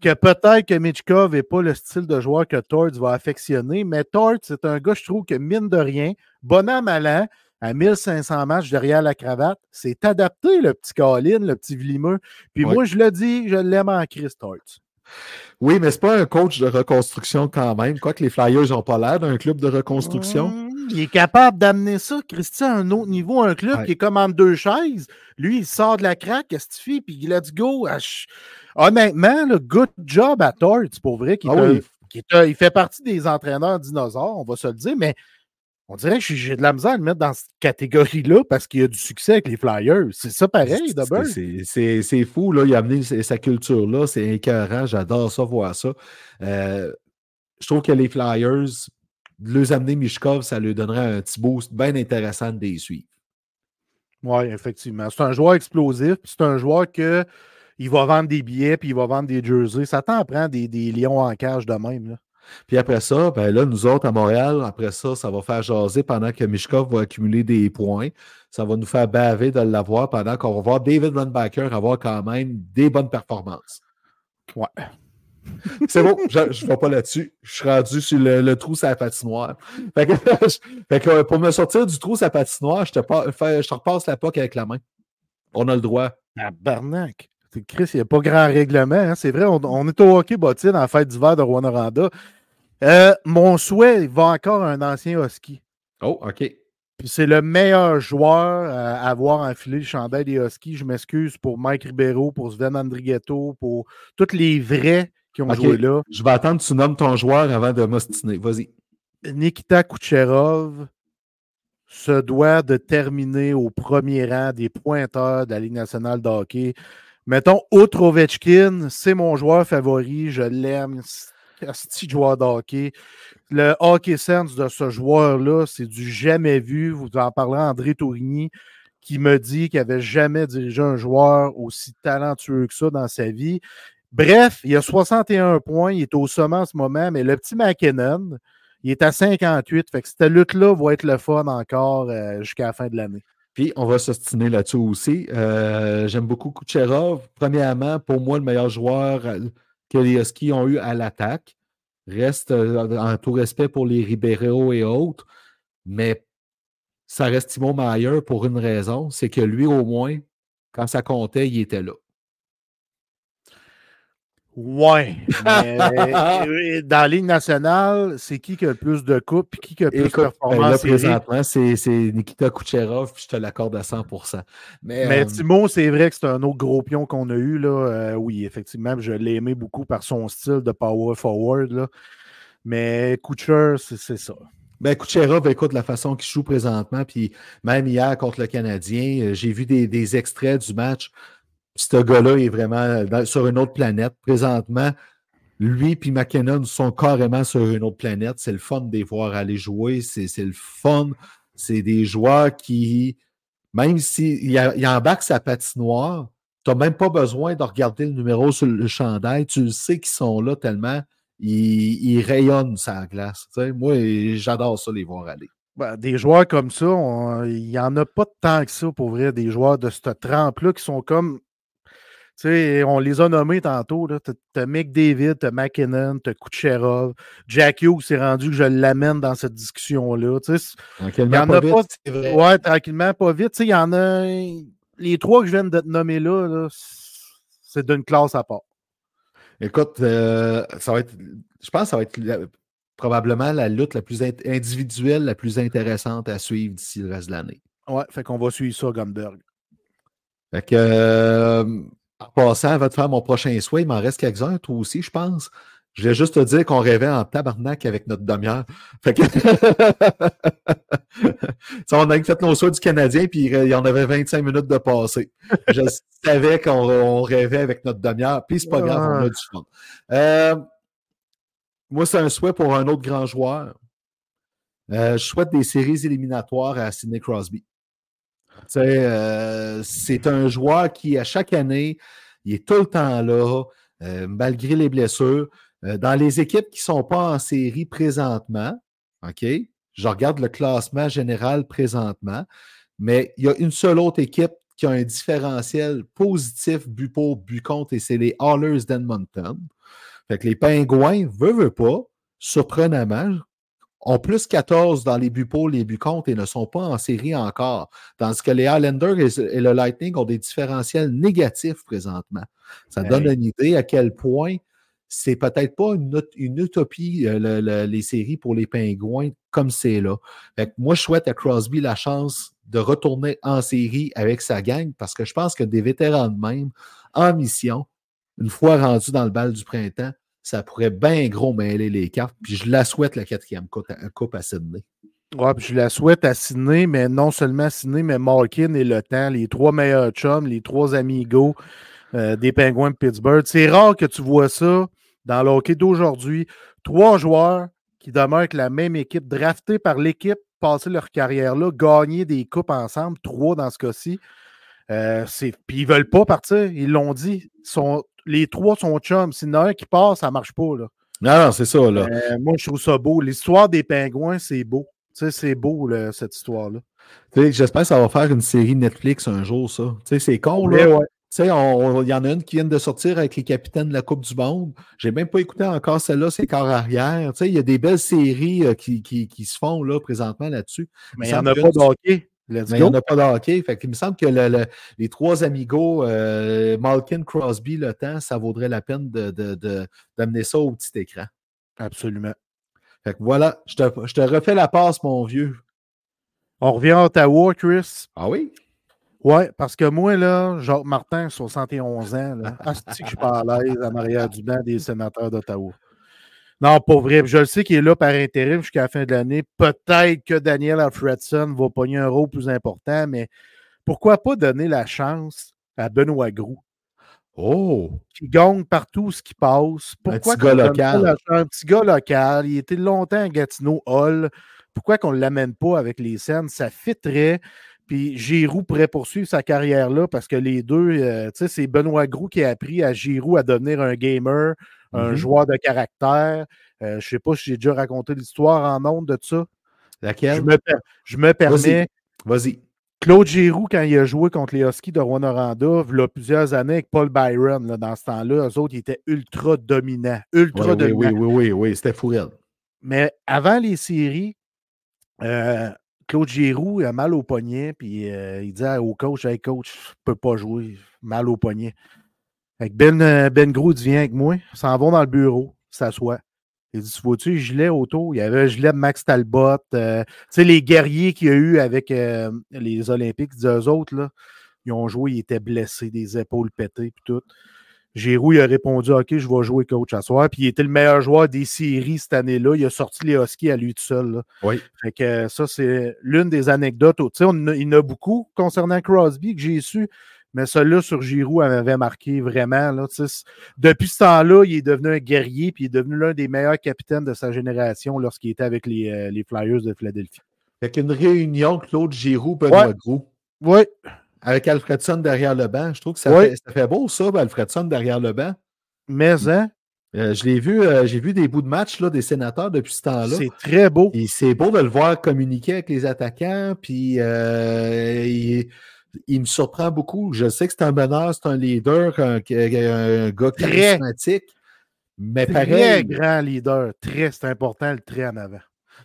que, peut-être que Mitchkov n'est pas le style de joueur que Torts va affectionner, mais Torts, c'est un gars, je trouve, que mine de rien, bon an, mal an, à 1500 matchs derrière la cravate, c'est adapté, le petit Colin, le petit Vlimeux. Puis moi, je le dis, je l'aime en Chris Torts. Oui, mais c'est pas un coach de reconstruction quand même. Quoique les Flyers n'ont pas l'air d'un club de reconstruction. Mmh, il est capable d'amener ça, Christian, à un autre niveau, un club qui est comme en deux chaises. Lui, il sort de la craque, qu'est-ce que tu fais? Puis let's go. Honnêtement, le good job à Torts, pour vrai, qui, ah il fait partie des entraîneurs dinosaures, on va se le dire, mais on dirait que j'ai de la misère à le mettre dans cette catégorie-là parce qu'il a du succès avec les Flyers. C'est ça pareil, d'abord. C'est fou, là. Il a amené sa culture-là. C'est écœurant. J'adore ça, voir ça. Euh, je trouve que les Flyers, de les amener Mishkov, ça lui donnerait un petit boost bien intéressant de les suivre. Oui, effectivement. C'est un joueur explosif. C'est un joueur que il va vendre des billets puis il va vendre des jerseys. Ça t'en prend des, des lions en cage de même. Là. Puis après ça, ben là, nous autres à Montréal, après ça, ça va faire jaser pendant que Mishkov va accumuler des points. Ça va nous faire baver de l'avoir pendant qu'on va voir David Runbacker avoir quand même des bonnes performances. Ouais. C'est bon, je ne vais pas là-dessus. Je suis rendu sur le, trou sur la patinoire. Fait que, fait que, pour me sortir du trou sur la patinoire, je te, je te repasse la poque avec la main. On a le droit. Ah, barnac. Chris, il n'y a pas grand règlement. Hein. C'est vrai, on, est au hockey bottine en fête d'hiver de Rwanda. Euh, mon souhait va encore un ancien Husky. Oh, OK. Puis c'est le meilleur joueur à avoir enfilé le chandail des Huskies. Je m'excuse pour Mike Ribeiro, pour Sven Andrighetto, pour tous les vrais qui ont joué là. Je vais attendre que tu nommes ton joueur avant de m'ostiner. Vas-y. Nikita Kucherov se doit de terminer au premier rang des pointeurs de la Ligue nationale de hockey. Mettons, outre Ovechkin, c'est mon joueur favori. Je l'aime petit joueur de hockey. Le hockey sense de ce joueur-là, c'est du jamais vu. Vous en parlerez André Tourigny, qui me dit qu'il n'avait jamais dirigé un joueur aussi talentueux que ça dans sa vie. Bref, il a 61 points, il est au sommet en ce moment, mais le petit McKinnon, il est à 58. Fait que cette lutte-là va être le fun encore euh, jusqu'à la fin de l'année. Puis, on va s'ostiner là-dessus aussi. Euh, j'aime beaucoup Kucherov. Premièrement, pour moi, le meilleur joueur que les Huskies ont eu à l'attaque. Reste euh, en tout respect pour les Ribeiro et autres, mais ça reste Timo Mayer pour une raison, c'est que lui, au moins, quand ça comptait, il était là. Ouais. Euh, dans la Ligue nationale, c'est qui qui a le plus de coupes et qui qui a le plus de ben performances? présentement, c'est Nikita Kucherov, puis je te l'accorde à 100 Mais, Mais euh, Timo, c'est vrai que c'est un autre gros pion qu'on a eu. Là. Euh, oui, effectivement, je l'ai aimé beaucoup par son style de power forward. Là. Mais Kucher, c'est ça. Ben, Kucherov, écoute la façon qu'il joue présentement, puis même hier contre le Canadien, j'ai vu des, des extraits du match ce gars-là est vraiment sur une autre planète. Présentement, lui et McKinnon sont carrément sur une autre planète. C'est le fun de les voir aller jouer. C'est le fun. C'est des joueurs qui, même s'ils si embarquent sa patinoire, tu n'as même pas besoin de regarder le numéro sur le chandail. Tu le sais qu'ils sont là tellement ils, rayonnent sa glace. moi, j'adore ça, les voir aller. Ben, des joueurs comme ça, il n'y en a pas tant que ça pour vrai, des joueurs de cette trempe-là qui sont comme. Tu sais, on les a nommés tantôt. Tu as McDavid, tu as McKinnon, tu as Kucherov. Jack Hughes s'est rendu que je l'amène dans cette discussion-là. Tranquillement, pas vite, pas. Vrai. Ouais, tranquillement, pas vite. Il y en a. Les trois que je viens de te nommer là, c'est d'une classe à part. Écoute, euh, ça va être. Je pense que ça va être probablement la lutte la plus individuelle, la plus intéressante à suivre d'ici le reste de l'année. Ouais, fait qu'on va suivre ça, Gumberg. Fait que, euh, en passant, avant de faire mon prochain souhait, il m'en reste quelques-uns, toi aussi, je pense. Je voulais juste te dire qu'on rêvait en tabarnak avec notre demi-heure. Fait que. on a fait nos soins du Canadien, puis il y en avait 25 minutes de passé. Je savais qu'on rêvait avec notre demi-heure, puis c'est pas grave, on a du fun. Euh, moi, c'est un souhait pour un autre grand joueur. Euh, je souhaite des séries éliminatoires à Sidney Crosby. Euh, c'est un joueur qui, à chaque année, il est tout le temps là, euh, malgré les blessures. dans les équipes qui ne sont pas en série présentement, OK? Je regarde le classement général présentement, mais il y a une seule autre équipe qui a un différentiel positif but pour contre et c'est les Hallers d'Edmonton. Fait que les Pingouins, veut, veut pas, surprenamment, ont plus 14 dans les buts pour, les buts contre et ne sont pas en série encore. Tandis que les Islanders et le Lightning ont des différentiels négatifs présentement. Ça donne une idée à quel point c'est peut-être pas une, utopie, euh, les séries pour les Pingouins comme c'est là. Fait que moi, je souhaite à Crosby la chance de retourner en série avec sa gang parce que je pense que des vétérans de même en mission, une fois rendu dans le bal du printemps, ça pourrait bien gros mêler les cartes. Puis je la souhaite la quatrième coupe à, Sydney. Ouais, puis je la souhaite à Sydney, mais non seulement Sydney, mais Malkin et Le Temps, les trois meilleurs chums, les trois amigos euh, des Penguins de Pittsburgh. C'est rare que tu vois ça dans le hockey d'aujourd'hui. Trois joueurs qui demeurent avec la même équipe, draftés par l'équipe, passer leur carrière là, gagner des coupes ensemble, trois dans ce cas-ci. Euh, puis ils ne veulent pas partir, ils l'ont dit. Sont les trois sont chums. S'il y en a un qui passe, ça ne marche pas. Là. Non, non, c'est ça. Là. Euh, moi, je trouve ça beau. L'histoire des pingouins, c'est beau. c'est beau, cette histoire-là. J'espère que ça va faire une série Netflix un jour, ça. C'est con, là. Il y en a une qui vient de sortir avec les capitaines de la Coupe du Monde. J'ai même pas écouté encore celle-là, c'est corps arrière. Il y a des belles séries euh, qui, qui, se font là, présentement là-dessus. Mais il n'y en a pas de hockey. Mais il n'y en a pas de hockey. Fait il me semble que les trois amigos, euh, Malkin, Crosby, le temps, ça vaudrait la peine d'amener de, ça au petit écran. Absolument. Fait que voilà, je te, je te refais la passe, mon vieux. On revient à Ottawa, Chris. Ah oui? Oui, parce que moi, là, Jacques Martin, 71 ans, là, que je suis pas à l'aise en arrière du banc des sénateurs d'Ottawa. Non, pas vrai. Je le sais qu'il est là par intérim jusqu'à la fin de l'année. Peut-être que Daniel Alfredson va pogner un rôle plus important, mais pourquoi pas donner la chance à Benoît Groux? Oh! Qui gagne partout ce qui passe. Pourquoi un petit gars local. un petit gars local. Il était longtemps à Gatineau Hall. Pourquoi qu'on ne l'amène pas avec les scènes? Ça fitterait. Puis Giroud pourrait poursuivre sa carrière là parce que les deux, euh, tu sais, c'est Benoît Groux qui a appris à Giroud à devenir un gamer, un mm-hmm. joueur de caractère. Euh, je ne sais pas si j'ai déjà raconté l'histoire en ondes de ça. Laquelle? Je me, permets. Vas-y. Claude Giroux, quand il a joué contre les Huskies de Rwanda, il y a plusieurs années avec Paul Byron, dans ce temps-là, eux autres, ils étaient ultra dominants. Ultra dominants. Oui, oui, oui, oui, c'était fou. Mais avant les séries, euh, Claude Giroux a mal au poignet, puis euh, il dit au coach Hey coach, je ne peux pas jouer, mal au poignet. Ben, euh, ben Grou vient avec moi, s'en vont dans le bureau, s'assoit. Il dit Vois-tu les gilets autour? Il y avait un gilet de Max Talbot. Euh, tu sais, les guerriers qu'il y a eu avec euh, les Olympiques, eux autres, là, ils ont joué, ils étaient blessés, des épaules pétées, puis tout. Giroud, il a répondu OK, je vais jouer coach à soir. Puis il était le meilleur joueur des séries cette année-là. Il a sorti les Huskies à lui tout seul. Oui. Fait que ça, c'est l'une des anecdotes. Tu sais, il y en a beaucoup concernant Crosby que j'ai su. Mais celui-là sur Giroud m'avait marqué vraiment. Là, depuis ce temps-là, il est devenu un guerrier puis il est devenu l'un des meilleurs capitaines de sa génération lorsqu'il était avec les, euh, les, Flyers de Philadelphie. Fait qu'une réunion Claude Giroud, Benoît ouais. Oui. Avec Alfredson derrière le banc. Je trouve que ça, fait, ça fait, beau, ça, Alfredson derrière le banc. Mais, hein? Euh, je l'ai vu, euh, j'ai vu des bouts de match là, des sénateurs depuis ce temps-là. C'est très beau. Et c'est beau de le voir communiquer avec les attaquants, puis euh, il, il me surprend beaucoup. Je sais que c'est un meneur, c'est un leader, un, un gars Très. charismatique, mais Très pareil. grand leader. Très, c'est important le très en avant.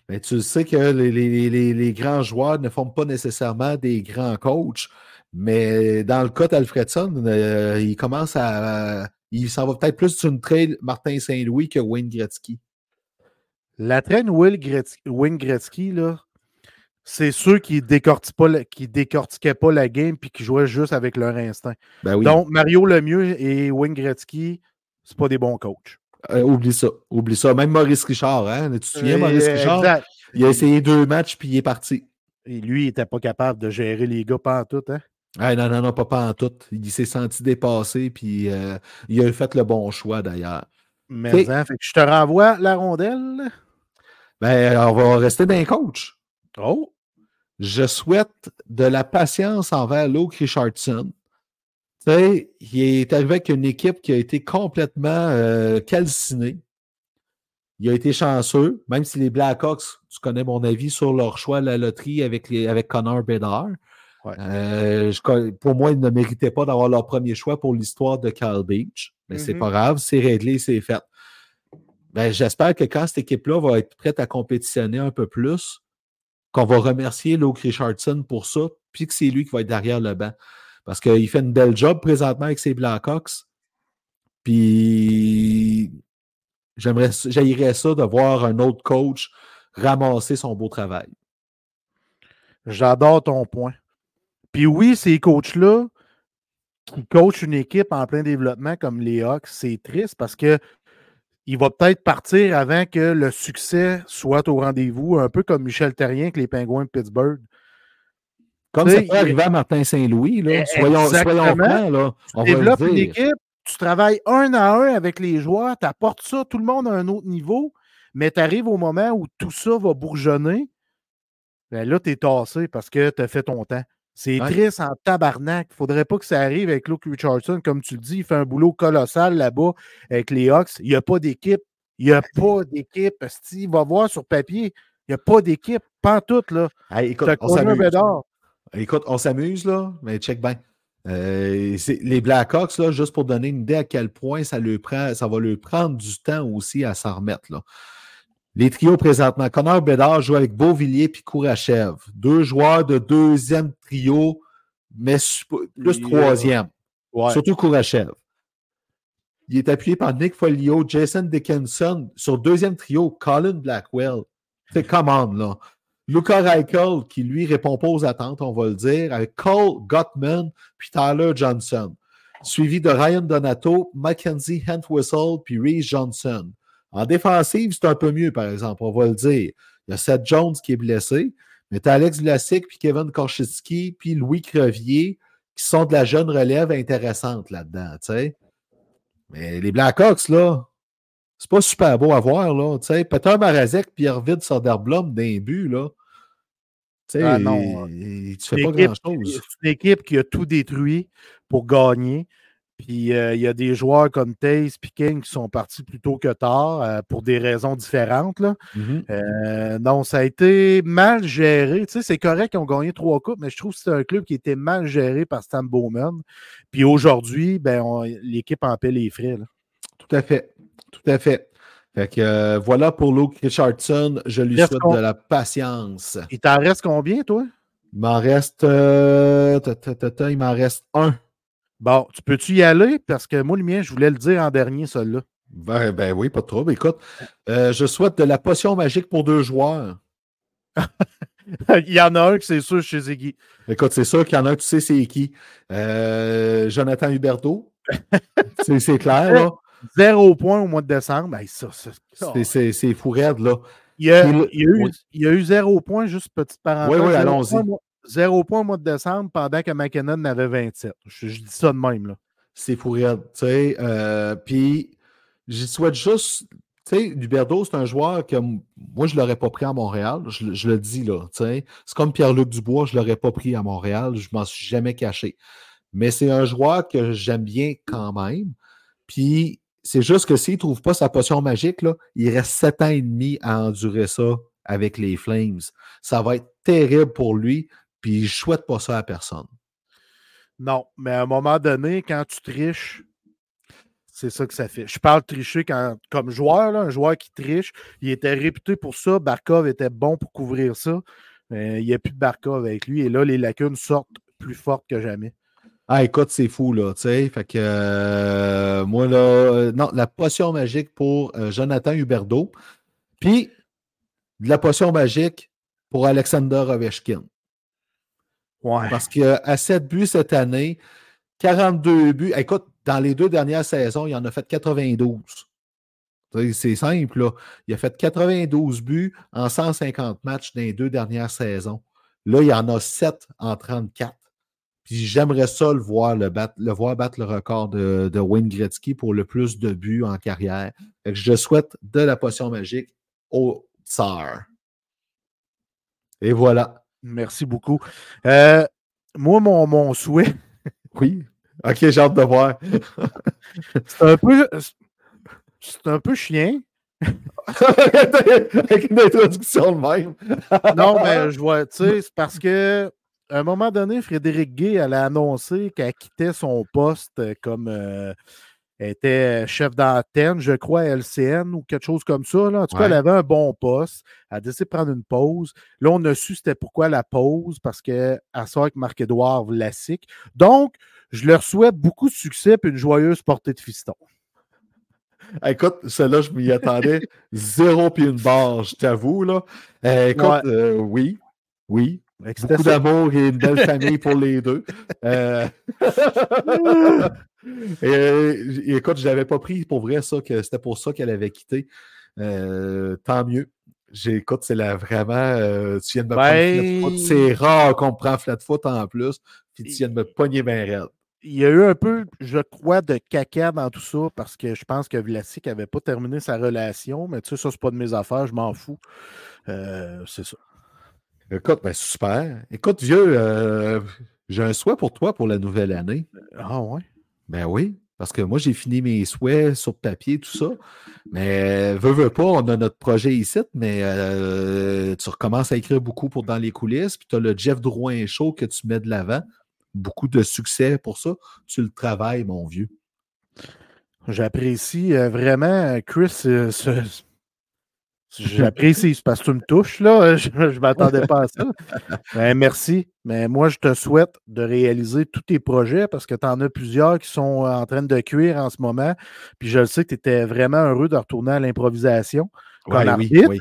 Mais tu sais que les, les- les- les grands joueurs ne forment pas nécessairement des grands coachs. Mais dans le cas d'Alfredson, euh, il commence à. il s'en va peut-être plus sur une trail Martin Saint-Louis que Wayne Gretzky. La traîne Will Wayne Gretzky, là, c'est ceux qui décortiquaient pas, la- qui décortiquaient pas la game puis qui jouaient juste avec leur instinct. Ben oui. Donc, Mario Lemieux et Wayne Gretzky, c'est pas des bons coachs. Euh, oublie ça. Oublie ça. Même Maurice Richard, hein? Tu te souviens, Maurice Euh, Richard? exact. Il a essayé deux matchs puis il est parti. Et lui, il était pas capable de gérer les gars pas en tout. Hein? Ah, non, non, non, pas, pas en tout. Il s'est senti dépassé puis euh, il a fait le bon choix d'ailleurs. Mais hein, fait que je te renvoie la rondelle. Ben, on va rester d'un coach. Oh! Je souhaite de la patience envers Luke Richardson. Tu sais, il est arrivé avec une équipe qui a été complètement euh, calcinée. Il a été chanceux, même si les Blackhawks, tu connais mon avis sur leur choix à la loterie avec, les, avec Connor Bedard. Ouais. Euh, je pour moi, ils ne méritaient pas d'avoir leur premier choix pour l'histoire de Kyle Beach. Mais c'est Mhm. pas grave, c'est réglé, c'est fait. Ben, J'espère que quand cette équipe-là va être prête à compétitionner un peu plus, qu'on va remercier Luke Richardson pour ça, puis que c'est lui qui va être derrière le banc. Parce qu'il fait une belle job présentement avec ses Blackhawks. Puis j'aimerais j'haïrais ça de voir un autre coach ramasser son beau travail. J'adore ton point. Puis oui, ces coachs-là qui coachent une équipe en plein développement comme les Hawks, c'est triste parce que il va peut-être partir avant que le succès soit au rendez-vous, un peu comme Michel Terrien avec les Pingouins de Pittsburgh. Comme Tu ça peut arriver à Martin Saint-Louis, là. Eh, Soyons, soyons exactement. francs, là. On Tu développes une équipe, tu travailles un à un avec les joueurs, tu apportes ça, tout le monde à un autre niveau, mais tu arrives au moment où tout ça va bourgeonner, ben là, tu es tassé parce que tu as fait ton temps. C'est Ouais. triste en tabarnak. Il faudrait pas que ça arrive avec Luke Richardson. Comme tu le dis, il fait un boulot colossal là-bas avec les Hawks. Il n'y a pas d'équipe. Il n'y a pas d'équipe. Il va voir sur papier. Il n'y a pas d'équipe. Pas en tout, là. Hey, écoute, on. Écoute, on s'amuse, là, mais check bien. Euh, les Blackhawks, là, juste pour donner une idée à quel point ça, prend, ça va leur prendre du temps aussi à s'en remettre. Là. Les trios présentement, Connor Bedard joue avec Beauvillier et Kourachev. Deux joueurs de deuxième trio, mais plus troisième. Ouais. Surtout Kourachev. Il est appuyé par Nick Folio, Jason Dickinson. Sur deuxième trio, Colin Blackwell. C'est commande, là. Luca Reichel, qui lui répond pas aux attentes, on va le dire, avec Cole Gottman puis Tyler Johnson. Suivi de Ryan Donato, Mackenzie Hentwistle puis Reese Johnson. En défensive, c'est un peu mieux, par exemple, on va le dire. Il y a Seth Jones qui est blessé, mais tu as Alex Vlasic, puis Kevin Korchinski, puis Louis Crevier, qui sont de la jeune relève intéressante là-dedans, tu sais. Mais les Blackhawks, là, c'est pas super beau à voir, là, tu sais. Peter Marazek, Pierre-Vid Soderblom d'un but, là. Tu sais, Ah non, tu fais pas grand-chose. C'est une équipe qui a tout détruit pour gagner. Puis euh, il y a des joueurs comme Taze et King qui sont partis plus tôt que tard euh, pour des raisons différentes. Là. Mhm. Euh, donc, ça a été mal géré. Tu sais, c'est correct qu'ils ont gagné trois coupes, mais je trouve que c'est un club qui était mal géré par Stan Bowman. Puis aujourd'hui, ben, l'équipe en paie les frais. là. Tout à fait. Tout à fait. Fait que voilà pour Luke Richardson. Je lui Reste souhaite de la patience. Il t'en reste combien, toi? Il m'en reste. ta, ta, ta, ta, il m'en reste un. Bon, tu peux-tu y aller? Parce que moi, le mien, je voulais le dire en dernier, celui-là. Ben, ben oui, pas de trouble. Écoute, euh, je souhaite de la potion magique pour deux joueurs. il y en a un que c'est sûr chez Ziggy. Écoute, c'est sûr qu'il y en a un, tu sais, c'est qui? Euh, Jonathan Huberdeau. c'est clair, là. Zéro point au mois de décembre. Ben, ça, ça- C'est- fou raide, là. Il y, a, Puis le- il y a eu, oui. il y a eu zéro point, juste petite parenthèse. Oui, oui, allons-y. Zéro point au mois de décembre pendant que McKinnon en avait 27. Je, dis ça de même. Là. C'est fou raide, tu sais. euh, Puis, j'y souhaite juste. Tu sais, Huberdeau, c'est un joueur que moi, je ne l'aurais pas pris à Montréal. Je, le- dis, là. C'est comme Pierre-Luc Dubois, je ne l'aurais pas pris à Montréal. Je m'en suis jamais caché. Mais c'est un joueur que j'aime bien quand même. Puis, c'est juste que s'il ne trouve pas sa potion magique, là, il reste sept ans et demi à endurer ça avec les Flames. Ça va être terrible pour lui, puis je ne souhaite pas ça à personne. Non, mais à un moment donné, quand tu triches, c'est ça que ça fait. Je parle de tricher quand, comme joueur, là, un joueur qui triche, il était réputé pour ça. Barkov était bon pour couvrir ça. Mais il n'y a plus de Barkov avec lui. Et là, les lacunes sortent plus fortes que jamais. Ah, écoute, c'est fou, là, tu sais. Fait que, euh, moi, là, euh, non, la potion magique pour euh, Jonathan Huberdeau. Puis, de la potion magique pour Alexander Ovechkin. Ouais. Parce qu'à 7 buts cette année, 42 buts. Écoute, dans les deux dernières saisons, il en a fait 92. C'est simple, là. Il a fait 92 buts en 150 matchs dans les deux dernières saisons. Là, il en a 7 en 34. Puis j'aimerais ça le voir, le, battre, le voir battre le record de, de, Wayne Gretzky pour le plus de buts en carrière. je souhaite de la potion magique au Tsar. Et voilà. Merci beaucoup. Euh, moi, mon, mon souhait. oui. Ok, j'ai hâte de voir. c'est un peu. C'est un peu chien. Avec une introduction de même. non, mais je vois, tu sais, c'est parce que à un moment donné, Frédéric Gay allait annoncer qu'elle quittait son poste comme euh, était chef d'antenne, je crois, à LCN ou quelque chose comme ça. Là. En tout cas, elle avait un bon poste. Elle a décidé de prendre une pause. Là, on a su c'était pourquoi la pause, parce qu'elle sort avec Marc-Édouard Vlasic. Donc, je leur souhaite beaucoup de succès et une joyeuse portée de fiston. Écoute, celle-là, je m'y attendais. Zéro puis une barre, je t'avoue. Là. Euh, écoute, euh, oui, oui. Beaucoup d'amour et une belle famille pour les deux. Euh... et, écoute, je l'avais pas pris pour vrai, ça, que c'était pour ça qu'elle avait quitté. Euh, tant mieux. J'écoute, c'est là vraiment. Euh, tu viens de me ben... prendre C'est rare qu'on me prend flat foot en plus. Puis tu viens de me pogner bien raide il y a eu un peu, je crois, de caca dans tout ça parce que je pense que Vlasic n'avait pas terminé sa relation, mais tu sais, ça, c'est pas de mes affaires, je m'en fous. Euh, c'est ça. Écoute, ben super. Écoute, vieux, euh, j'ai un souhait pour toi pour la nouvelle année. Ah ouais? Ben oui, parce que moi, j'ai fini mes souhaits sur papier, tout ça. Mais veux, veux pas, on a notre projet ici, mais euh, tu recommences à écrire beaucoup pour dans les coulisses, puis tu as le Jeff Drouin Show que tu mets de l'avant beaucoup de succès pour ça. Tu le travailles, mon vieux. J'apprécie euh, vraiment, Chris. Euh, j'apprécie, parce que tu me touches, là. Je ne m'attendais pas à ça. Ben, merci. Mais moi, je te souhaite de réaliser tous tes projets parce que tu en as plusieurs qui sont en train de cuire en ce moment. Puis je le sais que tu étais vraiment heureux de retourner à l'improvisation comme arbitre.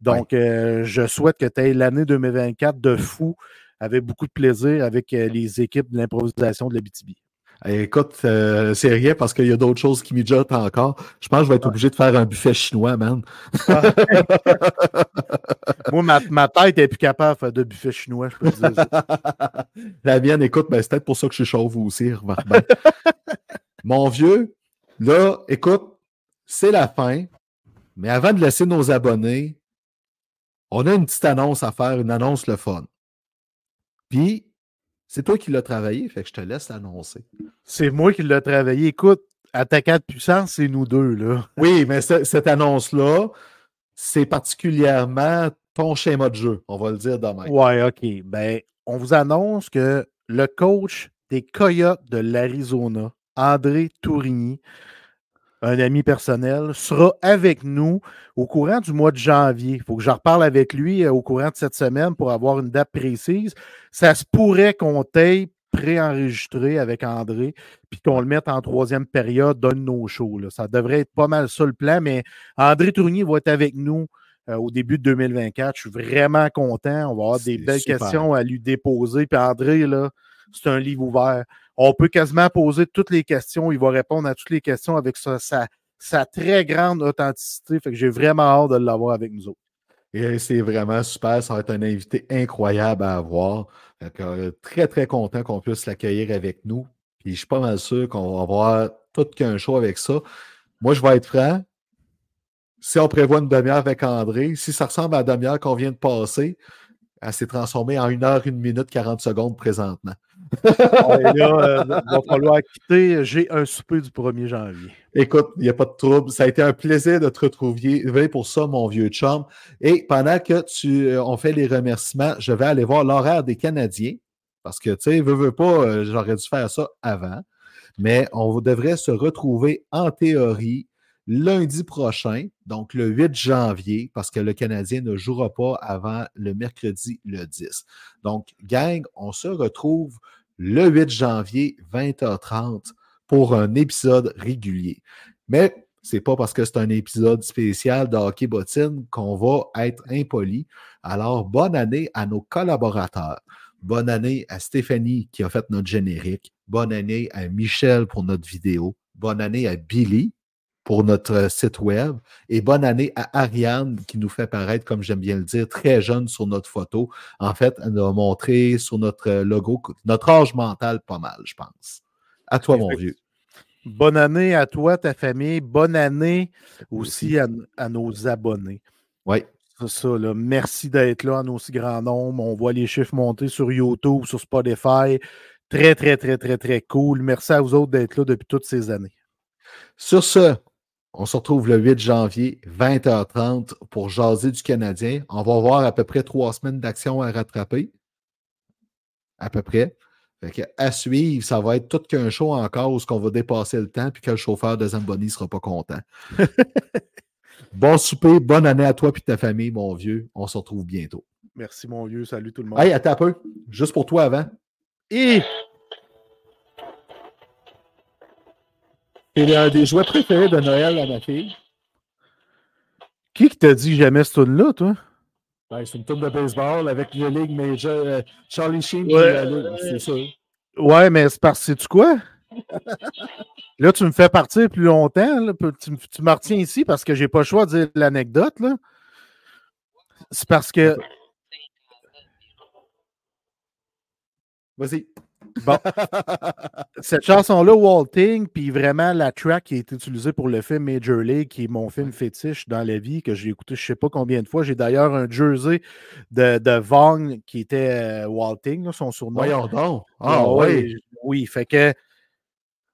Donc, euh, je souhaite que tu aies l'année 2024 de fou avec beaucoup de plaisir avec euh, les équipes de l'improvisation de la BTB. Écoute, euh, c'est rien parce qu'il y a d'autres choses qui mijotent encore. Je pense que je vais être obligé de faire un buffet chinois, man. Moi, ma, tête est plus capable de faire de buffet chinois, je peux dire. La mienne, écoute, ben, c'est peut-être pour ça que je suis chauve aussi, Mon vieux, là, écoute, c'est la fin. Mais avant de laisser nos abonnés, on a une petite annonce à faire, une annonce le fun. Puis, c'est toi qui l'as travaillé, fait que je te laisse l'annoncer. C'est moi qui l'ai travaillé. Écoute, attaquant de puissance, c'est nous deux, là. Oui, mais cette annonce-là, c'est particulièrement ton schéma de jeu, on va le dire demain. Ouais, OK. Ben, on vous annonce que le coach des Coyotes de l'Arizona, André Tourigny, un ami personnel, sera avec nous au courant du mois de janvier. Il faut que je reparle avec lui euh, au courant de cette semaine pour avoir une date précise. Ça se pourrait qu'on t'aille préenregistré avec André, puis qu'on le mette en troisième période d'un de nos shows. Ça devrait être pas mal ça le plan, mais André Tournier va être avec nous euh, au début de 2024. Je suis vraiment content. On va avoir des belles questions à lui déposer. Puis André, là, c'est un livre ouvert on peut quasiment poser toutes les questions. Il va répondre à toutes les questions avec sa, très grande authenticité. Fait que j'ai vraiment hâte de l'avoir avec nous autres. Et c'est vraiment super. Ça va être un invité incroyable à avoir. Euh, très, très content qu'on puisse l'accueillir avec nous. Puis je suis pas mal sûr qu'on va avoir tout qu'un show avec ça. Moi, je vais être franc. Si on prévoit une demi-heure avec André, si ça ressemble à la demi-heure qu'on vient de passer, Elle s'est transformée en 1 heure, 1 minute, 40 secondes présentement. là, il va falloir quitter. J'ai un souper du 1er janvier. Écoute, il n'y a pas de trouble. Ça a été un plaisir de te retrouver. pour ça, mon vieux chum. Et pendant que tu, on fait les remerciements, je vais aller voir l'horaire des Canadiens. Parce que, tu sais, veux, veux pas, j'aurais dû faire ça avant. Mais on devrait se retrouver en théorie lundi prochain, donc le 8 janvier, parce que le Canadien ne jouera pas avant le mercredi le 10. Donc, gang, on se retrouve le 8 janvier, 20h30, pour un épisode régulier. Mais ce n'est pas parce que c'est un épisode spécial de Hockey Bottine qu'on va être impoli. Alors, bonne année à nos collaborateurs. Bonne année à Stéphanie qui a fait notre générique. Bonne année à Michel pour notre vidéo. Bonne année à Billy pour notre site web. Et bonne année à Ariane qui nous fait paraître, comme j'aime bien le dire, très jeune sur notre photo. En fait, elle nous a montré sur notre logo notre âge mental pas mal, je pense. À toi, mon vieux. Bonne année à toi, ta famille. Bonne année aussi à, nos abonnés. Oui. C'est ça, là. Merci d'être là en aussi grand nombre. On voit les chiffres monter sur YouTube, sur Spotify. Très, très, très, très, très cool. Merci à vous autres d'être là depuis toutes ces années. Sur ce, on se retrouve le 8 janvier, 20h30 pour jaser du Canadien. On va avoir à peu près trois semaines d'action à rattraper. À peu près. à suivre, ça va être tout qu'un show encore où ce qu'on va dépasser le temps puis que le chauffeur de Zamboni ne sera pas content. bon souper, bonne année à toi et ta famille, mon vieux. On se retrouve bientôt. Merci, mon vieux. Salut tout le monde. Hey, attends un peu. Juste pour toi avant. Et... C'est un des jouets préférés de Noël à ma fille. Qui t'a dit jamais ce tune-là, toi? Ben, c'est une tune de baseball avec le Ligue Major. Euh, Charlie Sheen, c'est ça. Ouais, mais c'est parce que tu quoi? là, tu me fais partir plus longtemps. Tu, tu me retiens ici parce que j'ai pas le choix de dire l'anecdote. C'est parce que. Vas-y. Bon. Cette chanson-là, Walting, puis vraiment la track qui été utilisée pour le film Major League, qui est mon film fétiche dans la vie, que j'ai écouté je ne sais pas combien de fois. J'ai d'ailleurs un jersey de, de Vaughn qui était euh, Walting, son surnom. Voyons donc. Ah, oui. Oui, fait que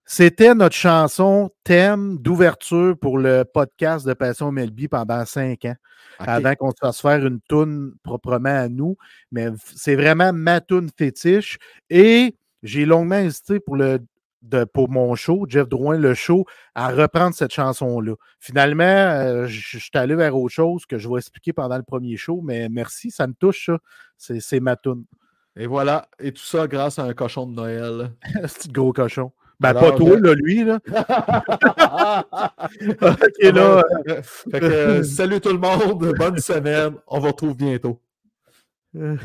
c'était notre chanson thème d'ouverture pour le podcast de Passion Melby pendant cinq ans, avant qu'on se fasse faire une toune proprement à nous. Mais c'est vraiment ma toune fétiche. Et j'ai longuement hésité pour, le, pour mon show, Jeff Drouin, le show, à reprendre cette chanson-là. Finalement, euh, je, suis allé vers autre chose que je vais expliquer pendant le premier show, mais merci, ça me touche, ça. C'est ma toune. Et voilà, et tout ça grâce à un cochon de Noël. C'est gros cochon. Ben, pas toi, là, lui, là. ok, là. Euh, salut tout le monde, bonne semaine. On vous retrouve bientôt. Euh.